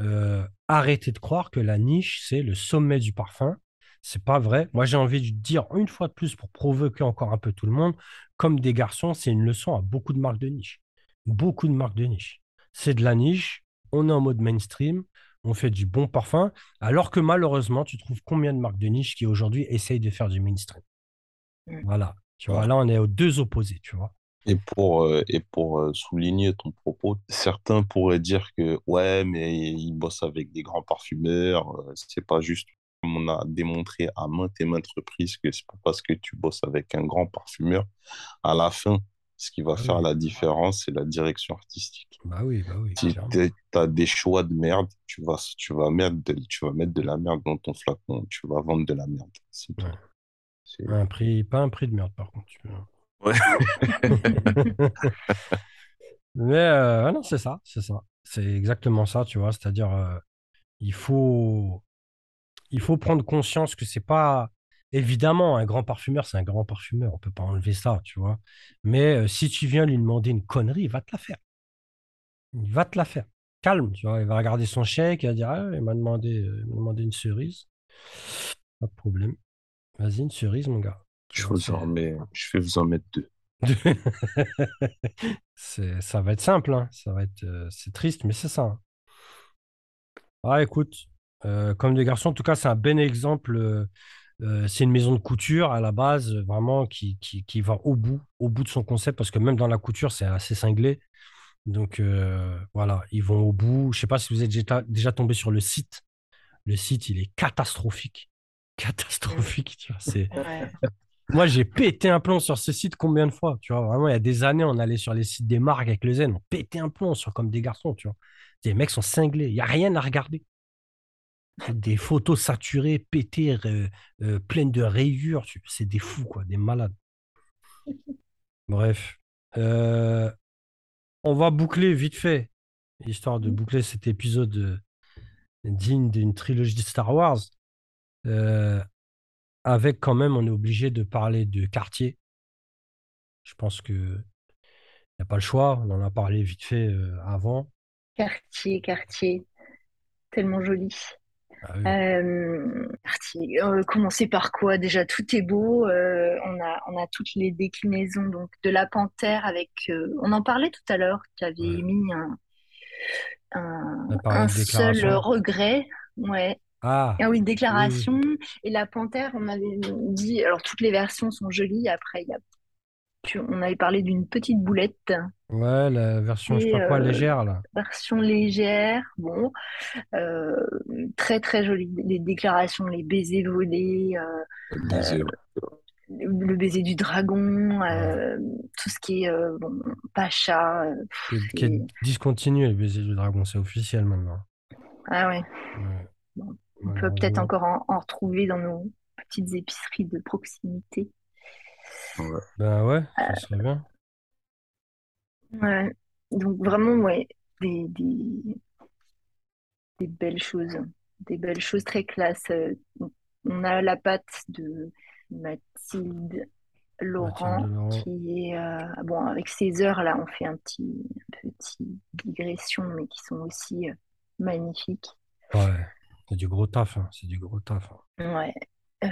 [SPEAKER 1] euh, arrêtez de croire que la niche, c'est le sommet du parfum. C'est pas vrai. Moi, j'ai envie de dire une fois de plus pour provoquer encore un peu tout le monde, comme des garçons, c'est une leçon à beaucoup de marques de niche. Beaucoup de marques de niche. C'est de la niche, on est en mode mainstream, on fait du bon parfum, alors que malheureusement, tu trouves combien de marques de niche qui aujourd'hui essayent de faire du mainstream?
[SPEAKER 3] Mm.
[SPEAKER 1] Voilà. Tu
[SPEAKER 2] ouais.
[SPEAKER 1] vois, là, on est aux deux opposés, tu vois.
[SPEAKER 2] Et pour, euh, et pour euh, souligner ton propos, certains pourraient dire que ouais, mais ils bossent avec des grands parfumeurs, euh, c'est pas juste. on a démontré à maintes et maintes reprises que c'est pas parce que tu bosses avec un grand parfumeur, à la fin, ce qui va
[SPEAKER 1] Ah
[SPEAKER 2] faire
[SPEAKER 1] oui.
[SPEAKER 2] la différence, c'est la direction artistique.
[SPEAKER 1] Bah oui, bah oui,
[SPEAKER 2] Si tu as des choix de merde, tu vas, tu vas, mettre de, tu vas mettre de la merde dans ton flacon, tu vas vendre de la merde. C'est tout.
[SPEAKER 1] Ouais.
[SPEAKER 2] C'est-
[SPEAKER 1] Un prix, pas un prix de merde, par contre. vois.
[SPEAKER 2] Ouais.
[SPEAKER 1] Mais euh, non, c'est ça, c'est ça. C'est exactement ça, tu vois. C'est-à-dire, euh, il faut, il faut prendre conscience que c'est pas. Évidemment, un grand parfumeur, c'est un grand parfumeur. On peut pas enlever ça, tu vois. Mais euh, si tu viens lui demander une connerie, il va te la faire. Il va te la faire. Calme, tu vois. Il va regarder son chèque, il va dire, ah, il m'a demandé, euh, demandé une cerise. Pas de problème. Vas-y, une cerise, mon gars.
[SPEAKER 2] Je vous en remets, je vais vous en mettre deux.
[SPEAKER 1] C'est, ça va être simple, hein. Ça va être, euh, c'est triste, mais c'est ça. hein. Ah, écoute, euh, comme des garçons, en tout cas, c'est un bon exemple. Euh, c'est une maison de couture à la base, vraiment, qui, qui, qui va au bout, au bout de son concept, parce que même dans la couture, c'est assez cinglé. Donc, euh, voilà, ils vont au bout. Je sais pas si vous êtes déjà, déjà tombé sur le site. Le site, il est catastrophique. Catastrophique, tu vois. C'est...
[SPEAKER 3] Ouais.
[SPEAKER 1] Moi, j'ai pété un plomb sur ce site combien de fois, tu vois? Vraiment, il y a des années, on allait sur les sites des marques avec le zen, on pétait un plomb sur comme des garçons, tu vois? Les mecs sont cinglés, il n'y a rien à regarder. Des photos saturées, pétées, euh, euh, pleines de rayures, c'est des fous, quoi, des malades. Bref. Euh, on va boucler vite fait, histoire de boucler cet épisode euh, digne d'une trilogie de Star Wars. Avec quand même, on est obligé de parler de quartier. Je pense que il n'y a pas le choix. On en a parlé vite fait avant.
[SPEAKER 3] Quartier, quartier, tellement joli.
[SPEAKER 1] Ah oui.
[SPEAKER 3] Euh, euh, commencer par quoi? Déjà, tout est beau. euh, on a, on a toutes les déclinaisons donc de la panthère avec. euh, on en parlait tout à l'heure. Tu avais
[SPEAKER 1] Ouais.
[SPEAKER 3] mis un, un, seul regret. Ouais.
[SPEAKER 1] Ah,
[SPEAKER 3] Ah oui, une
[SPEAKER 1] oui, oui.
[SPEAKER 3] déclaration. Et la panthère, on avait dit. Alors, toutes les versions sont jolies. Après, il y a, tu- on avait parlé d'une petite boulette.
[SPEAKER 1] Ouais, la version, je sais
[SPEAKER 3] Et
[SPEAKER 1] pas quoi,
[SPEAKER 3] euh,
[SPEAKER 1] légère, là.
[SPEAKER 3] version légère. Bon. Euh, très très jolie. Les déclarations, les baisers volés, euh,
[SPEAKER 2] Le baiser, ouais.
[SPEAKER 3] le baiser du dragon,
[SPEAKER 1] Ouais.
[SPEAKER 3] tout ce qui est euh, bon, Pacha.
[SPEAKER 1] Qui est,
[SPEAKER 3] pff,
[SPEAKER 1] qui est
[SPEAKER 3] c'est-
[SPEAKER 1] discontinué, le baiser du dragon, c'est officiel maintenant.
[SPEAKER 3] ah ouais.
[SPEAKER 1] Ouais,
[SPEAKER 3] Bon, on peut peut-être encore en, en retrouver dans nos petites épiceries de proximité.
[SPEAKER 2] Ouais.
[SPEAKER 1] Ben ouais,
[SPEAKER 3] Euh,
[SPEAKER 1] ça serait bien.
[SPEAKER 3] ouais. Donc vraiment, ouais, des, des, des belles choses, des belles choses très classe. Euh, On a la pâte de Mathilde Laurent
[SPEAKER 1] Mathilde Laurent.
[SPEAKER 3] qui est euh, bon avec ses heures là, on fait un petit, un petit digression, mais qui sont aussi euh, magnifiques.
[SPEAKER 1] Ouais, c'est du gros taf, hein, c'est du gros taf. hein.
[SPEAKER 3] Ouais, Euh,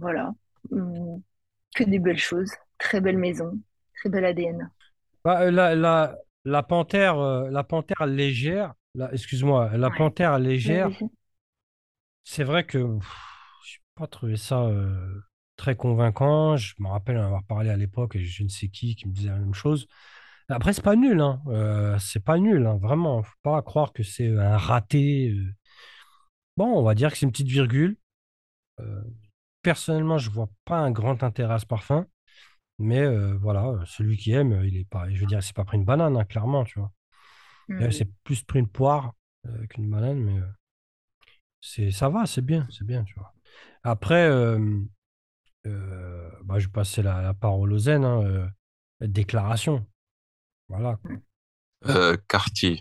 [SPEAKER 3] voilà, Hum, que des belles choses, très belle maison, très bel ADN.
[SPEAKER 1] Bah, euh, la, la, la panthère, euh, la panthère légère, excuse-moi, la
[SPEAKER 3] Ouais.
[SPEAKER 1] panthère légère, c'est vrai que je n'ai pas trouvé ça euh, très convaincant. Je me rappelle en avoir parlé à l'époque et je ne sais qui qui me disait la même chose. Après, c'est pas nul, hein. Euh, c'est pas nul, hein, vraiment. Faut pas croire que c'est un raté. Bon, on va dire que c'est une petite virgule. Euh, personnellement, je vois pas un grand intérêt à ce parfum. Mais euh, voilà, euh, celui qui aime, euh, il est pas, je veux dire, c'est pas pris une banane, hein, clairement, tu vois.
[SPEAKER 3] Hum.
[SPEAKER 1] c'est plus pris une poire euh, qu'une banane, mais euh, c'est, ça va, c'est bien, c'est bien, tu vois. Après, euh, euh, bah, je vais passer la, la parole aux zen, hein, euh, déclaration. Voilà. quoi.
[SPEAKER 2] Euh, Cartier,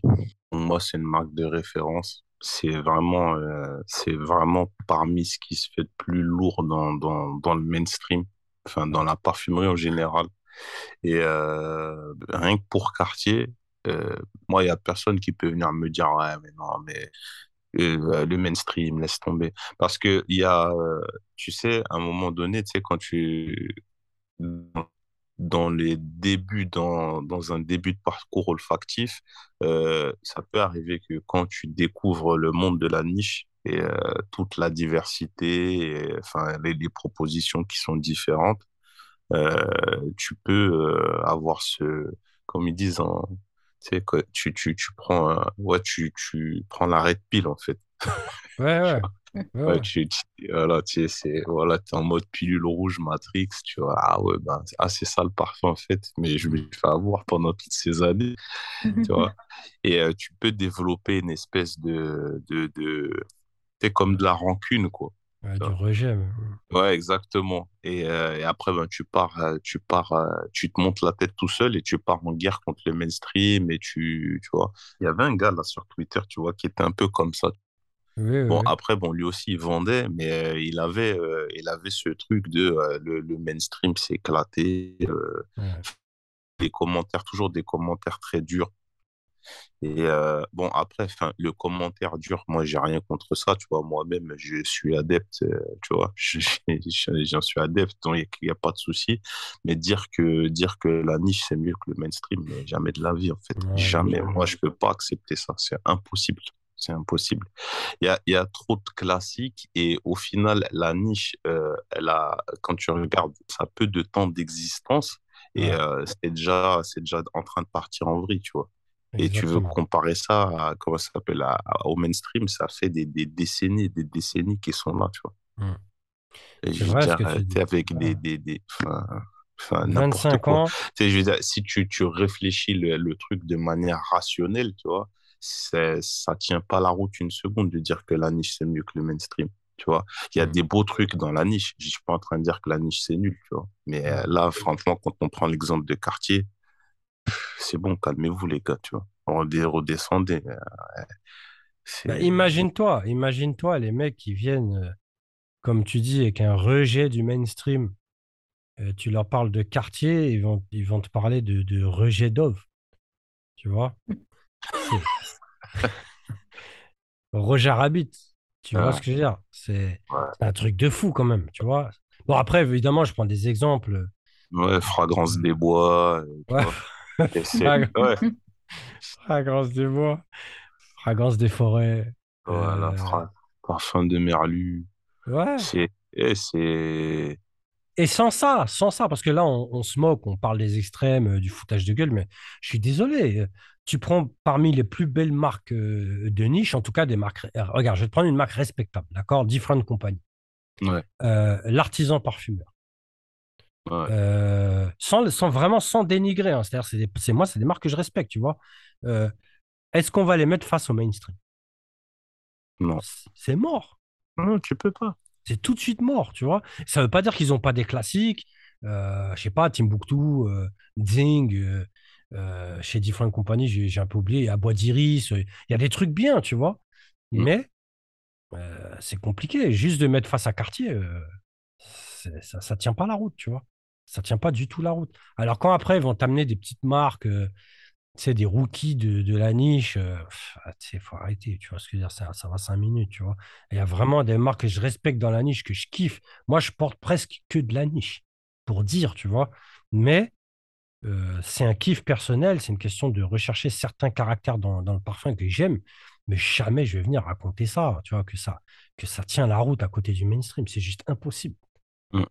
[SPEAKER 2] pour moi, c'est une marque de référence. C'est vraiment, euh, vraiment parmi ce qui se fait de plus lourd dans, dans, dans le mainstream, enfin, dans la parfumerie en général. Et euh, rien que pour Cartier, euh, moi, il n'y a personne qui peut venir me dire, ouais, mais non, mais le mainstream, laisse tomber. Parce que y a, tu sais, à un moment donné, tu sais, quand tu, les débuts, dans, dans un début de parcours olfactif, euh, ça peut arriver que quand tu découvres le monde de la niche et euh, toute la diversité, enfin, les, propositions qui sont différentes, euh, tu peux avoir ce, comme ils disent, en, tu sais, tu, tu, tu prends, ouais, tu, tu prends la red pill, en fait.
[SPEAKER 1] Ouais, ouais. Ouais,
[SPEAKER 2] tu, tu- voilà, tu sais, c'est, voilà, t'es en mode pilule rouge Matrix, tu vois. Ah ouais, ben, c'est ah, c'est ça le parfum, en fait. Mais je me suis fait avoir pendant toutes ces années, tu vois. Et euh, tu peux développer une espèce de, de, de, c'est comme de la rancune, quoi.
[SPEAKER 1] Ouais, du rejet. mais-
[SPEAKER 2] Ouais, exactement. Et, euh, et après, ben, tu pars, euh, tu pars, euh, tu te montes la tête tout seul et tu pars en guerre contre le mainstream et tu, tu vois. Il y avait un gars là sur Twitter, tu vois, qui était un peu comme ça.
[SPEAKER 1] Oui,
[SPEAKER 2] Bon,
[SPEAKER 1] oui.
[SPEAKER 2] après, bon, lui aussi, il vendait, mais euh, il avait, euh, il avait ce truc de euh, le, le mainstream s'est éclaté,
[SPEAKER 1] Ouais.
[SPEAKER 2] commentaires, toujours des commentaires très durs. Et bon, après, enfin, le commentaire dur, moi, j'ai rien contre ça, tu vois. Moi-même, je suis adepte, tu vois. Je- je- J'en suis adepte, donc il n'y a, pas de souci. Mais dire que, dire que la niche, c'est mieux que le mainstream, mais jamais de la vie, en fait.
[SPEAKER 1] Ouais,
[SPEAKER 2] Jamais. Moi, je peux pas accepter ça. C'est impossible. C'est impossible. Il y a, y a trop de classiques et au final, la niche, euh, elle a, quand tu regardes, ça a peu de temps d'existence et
[SPEAKER 1] Ouais,
[SPEAKER 2] euh, c'est déjà, en train de partir en vrille, tu vois. Et tu veux comparer ça à, comment ça s'appelle, à- à- au mainstream, ça fait des, des décennies, des décennies qui sont là, tu vois.
[SPEAKER 1] Mm.
[SPEAKER 2] Et je veux
[SPEAKER 1] vrai
[SPEAKER 2] dire,
[SPEAKER 1] tu
[SPEAKER 2] avec
[SPEAKER 1] Ouais.
[SPEAKER 2] des, des, enfin, n'importe
[SPEAKER 1] 25
[SPEAKER 2] quoi.
[SPEAKER 1] ans,
[SPEAKER 2] je veux dire, si tu, tu réfléchis le, le truc de manière rationnelle, tu vois, ça tient pas la route une seconde de dire que la niche, c'est mieux que le mainstream. Tu vois, il y a
[SPEAKER 1] Mm.
[SPEAKER 2] des beaux trucs dans la niche. Je suis pas en train de dire que la niche, c'est nul, tu vois. Mais euh,
[SPEAKER 1] Ouais.
[SPEAKER 2] là, franchement, quand on prend l'exemple de quartier, c'est bon, calmez-vous, les gars, tu vois. Redescendez. euh,
[SPEAKER 1] Bah, imagine-toi, imagine-toi les mecs qui viennent, euh, comme tu dis, avec un rejet du mainstream. Euh, tu leur parles de quartier, ils vont, ils vont te parler de, de rejet d'Ove, tu vois. Roger Rabbit, tu vois ce
[SPEAKER 2] ouais,
[SPEAKER 1] que je veux dire? C'est
[SPEAKER 2] ouais,
[SPEAKER 1] un truc de fou quand même, tu vois. Bon, après, évidemment, je prends des exemples.
[SPEAKER 2] ouais, fragrance des bois, euh,
[SPEAKER 1] Ouais, fragrance des bois, fragrance des forêts.
[SPEAKER 2] voilà,
[SPEAKER 1] euh,
[SPEAKER 2] fra- parfum de merlu.
[SPEAKER 1] ouais.
[SPEAKER 2] C'est, et c'est,
[SPEAKER 1] Et sans ça, sans ça, parce que là, on, on se moque, on parle des extrêmes, euh, du foutage de gueule, mais je suis désolé. Tu prends parmi les plus belles marques euh, de niche, en tout cas des marques. euh, Regarde, je vais te prendre une marque respectable, d'accord? Different Company.
[SPEAKER 2] ouais,
[SPEAKER 1] Euh, l'artisan parfumeur.
[SPEAKER 2] ouais,
[SPEAKER 1] Euh, sans, sans vraiment sans dénigrer, hein. C'est-à-dire, c'est moi, c'est des marques que je respecte, tu vois. Euh, est-ce qu'on va les mettre face au mainstream?
[SPEAKER 2] non.
[SPEAKER 1] C'est mort.
[SPEAKER 2] Non, tu peux pas.
[SPEAKER 1] C'est tout de suite mort, tu vois. Ça veut pas dire qu'ils n'ont pas des classiques. Je sais pas, Timbuktu, Zing, euh, chez Different Company, j'ai un peu oublié. Il y a Bois d'Iris, euh, il y a des trucs bien, tu vois.
[SPEAKER 2] Mm.
[SPEAKER 1] Mais euh, c'est compliqué. Juste de mettre face à Cartier, euh, c'est- ça, ça tient pas la route, tu vois. Ça tient pas du tout la route. Alors quand après, ils vont t'amener des petites marques, tu sais, des rookies de, de la niche, ah, tu sais, faut arrêter, tu vois ce que je veux dire, ça, ça va cinq minutes, tu vois. Il y a vraiment des marques que je respecte dans la niche, que je kiffe. Moi, je porte presque que de la niche, pour dire, tu vois. Mais euh, c'est un kiff personnel, c'est une question de rechercher certains caractères dans, dans le parfum que j'aime, mais jamais je vais venir raconter ça, tu vois, que ça, que ça tient la route à côté du mainstream. C'est juste impossible.
[SPEAKER 2] Mm.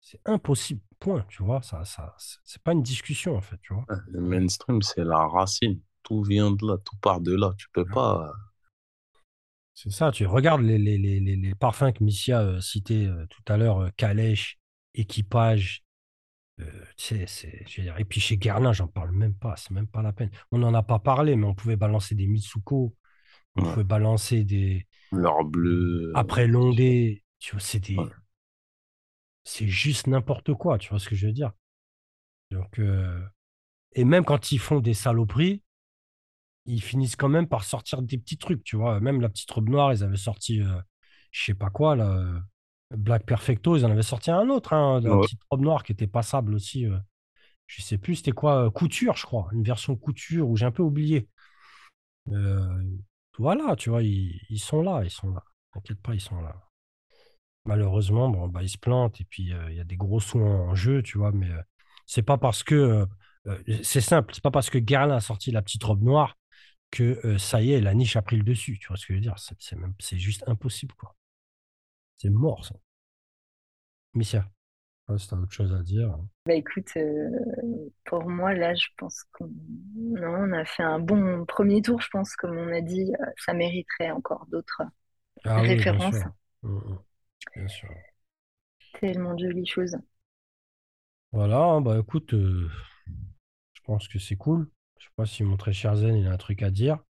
[SPEAKER 1] C'est impossible, point, tu vois. Ça, ça, c'est pas une discussion, en fait, tu vois.
[SPEAKER 2] Le mainstream, c'est la racine. Tout vient de là, tout part de là. Tu peux pas.
[SPEAKER 1] C'est ça, tu regardes les, les, les, les, parfums que Missia euh, citait euh, tout à l'heure, Calèche, Équipage, euh, tu sais, c'est, je veux dire, et puis chez Guerlain, j'en parle même pas, c'est même pas la peine. On n'en a pas parlé, mais on pouvait balancer des Mitsuko, on
[SPEAKER 2] Ouais.
[SPEAKER 1] pouvait balancer des
[SPEAKER 2] L'or bleu.
[SPEAKER 1] après Londé, tu vois, c'est des,
[SPEAKER 2] Ouais.
[SPEAKER 1] c'est juste n'importe quoi, tu vois ce que je veux dire? Donc, euh, et même quand ils font des saloperies, ils finissent quand même par sortir des petits trucs, tu vois. Même la petite robe noire, ils avaient sorti, euh, je sais pas quoi, là, euh, Black Perfecto, ils en avaient sorti un autre, hein, la
[SPEAKER 2] Ouais.
[SPEAKER 1] petite robe noire qui était passable aussi. euh, je sais plus, c'était quoi, euh, couture, je crois, une version couture où j'ai un peu oublié. Euh, voilà, tu vois, ils, ils sont là, ils sont là. T'inquiète pas, ils sont là. Malheureusement, bon, bah, ils se plantent et puis euh, il y a des gros sous en, jeu, tu vois, mais c'est pas parce que. c'est simple, c'est pas parce que Guerlain a sorti la petite robe noire que ça y est, la niche a pris le dessus. Tu vois ce que je veux dire? C'est juste impossible, quoi. C'est mort, ça. Missia, ouais, si autre chose à dire. hein.
[SPEAKER 3] Bah écoute, euh, pour moi, là, je pense qu'on non, on a fait un bon premier tour, je pense, comme on a dit, euh, ça mériterait encore d'autres
[SPEAKER 1] Ah oui, bien sûr. Mm, mm, bien sûr.
[SPEAKER 3] Tellement de jolies choses.
[SPEAKER 1] Voilà, hein, bah écoute, euh, je pense que c'est cool. Je sais pas si mon très cher Zen, il a un truc à dire.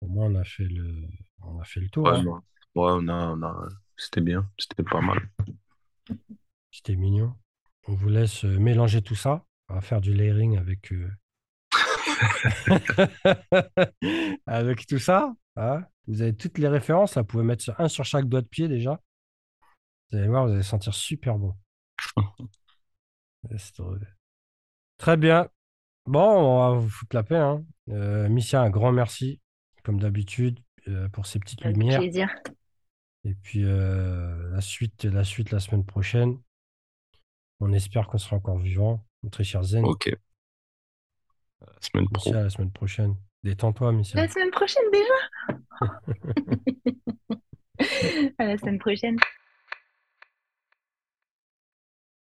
[SPEAKER 1] Au moins, on a fait le, on a fait le tour,
[SPEAKER 2] Ouais,
[SPEAKER 1] hein.
[SPEAKER 2] Ouais, on a, on a... C'était bien, c'était pas mal.
[SPEAKER 1] C'était mignon. On vous laisse euh, mélanger tout ça. On va faire du layering avec, euh, avec tout ça. hein. Vous avez toutes les références. Vous pouvez mettre sur- un sur chaque doigt de pied déjà. Vous allez voir, vous allez sentir super bon. Très bien. Bon, on va vous foutre la paix. Hein. Euh, Missia, un grand merci, comme d'habitude, euh, pour ces petites
[SPEAKER 3] Avec
[SPEAKER 1] lumières.
[SPEAKER 3] plaisir.
[SPEAKER 1] Et puis euh, la suite, la suite la semaine prochaine. On espère qu'on sera encore vivant. Très cher Zen.
[SPEAKER 2] Ok. La semaine pro.
[SPEAKER 1] Missia, la semaine prochaine. Détends-toi, Missia.
[SPEAKER 3] La semaine prochaine déjà. À la semaine prochaine.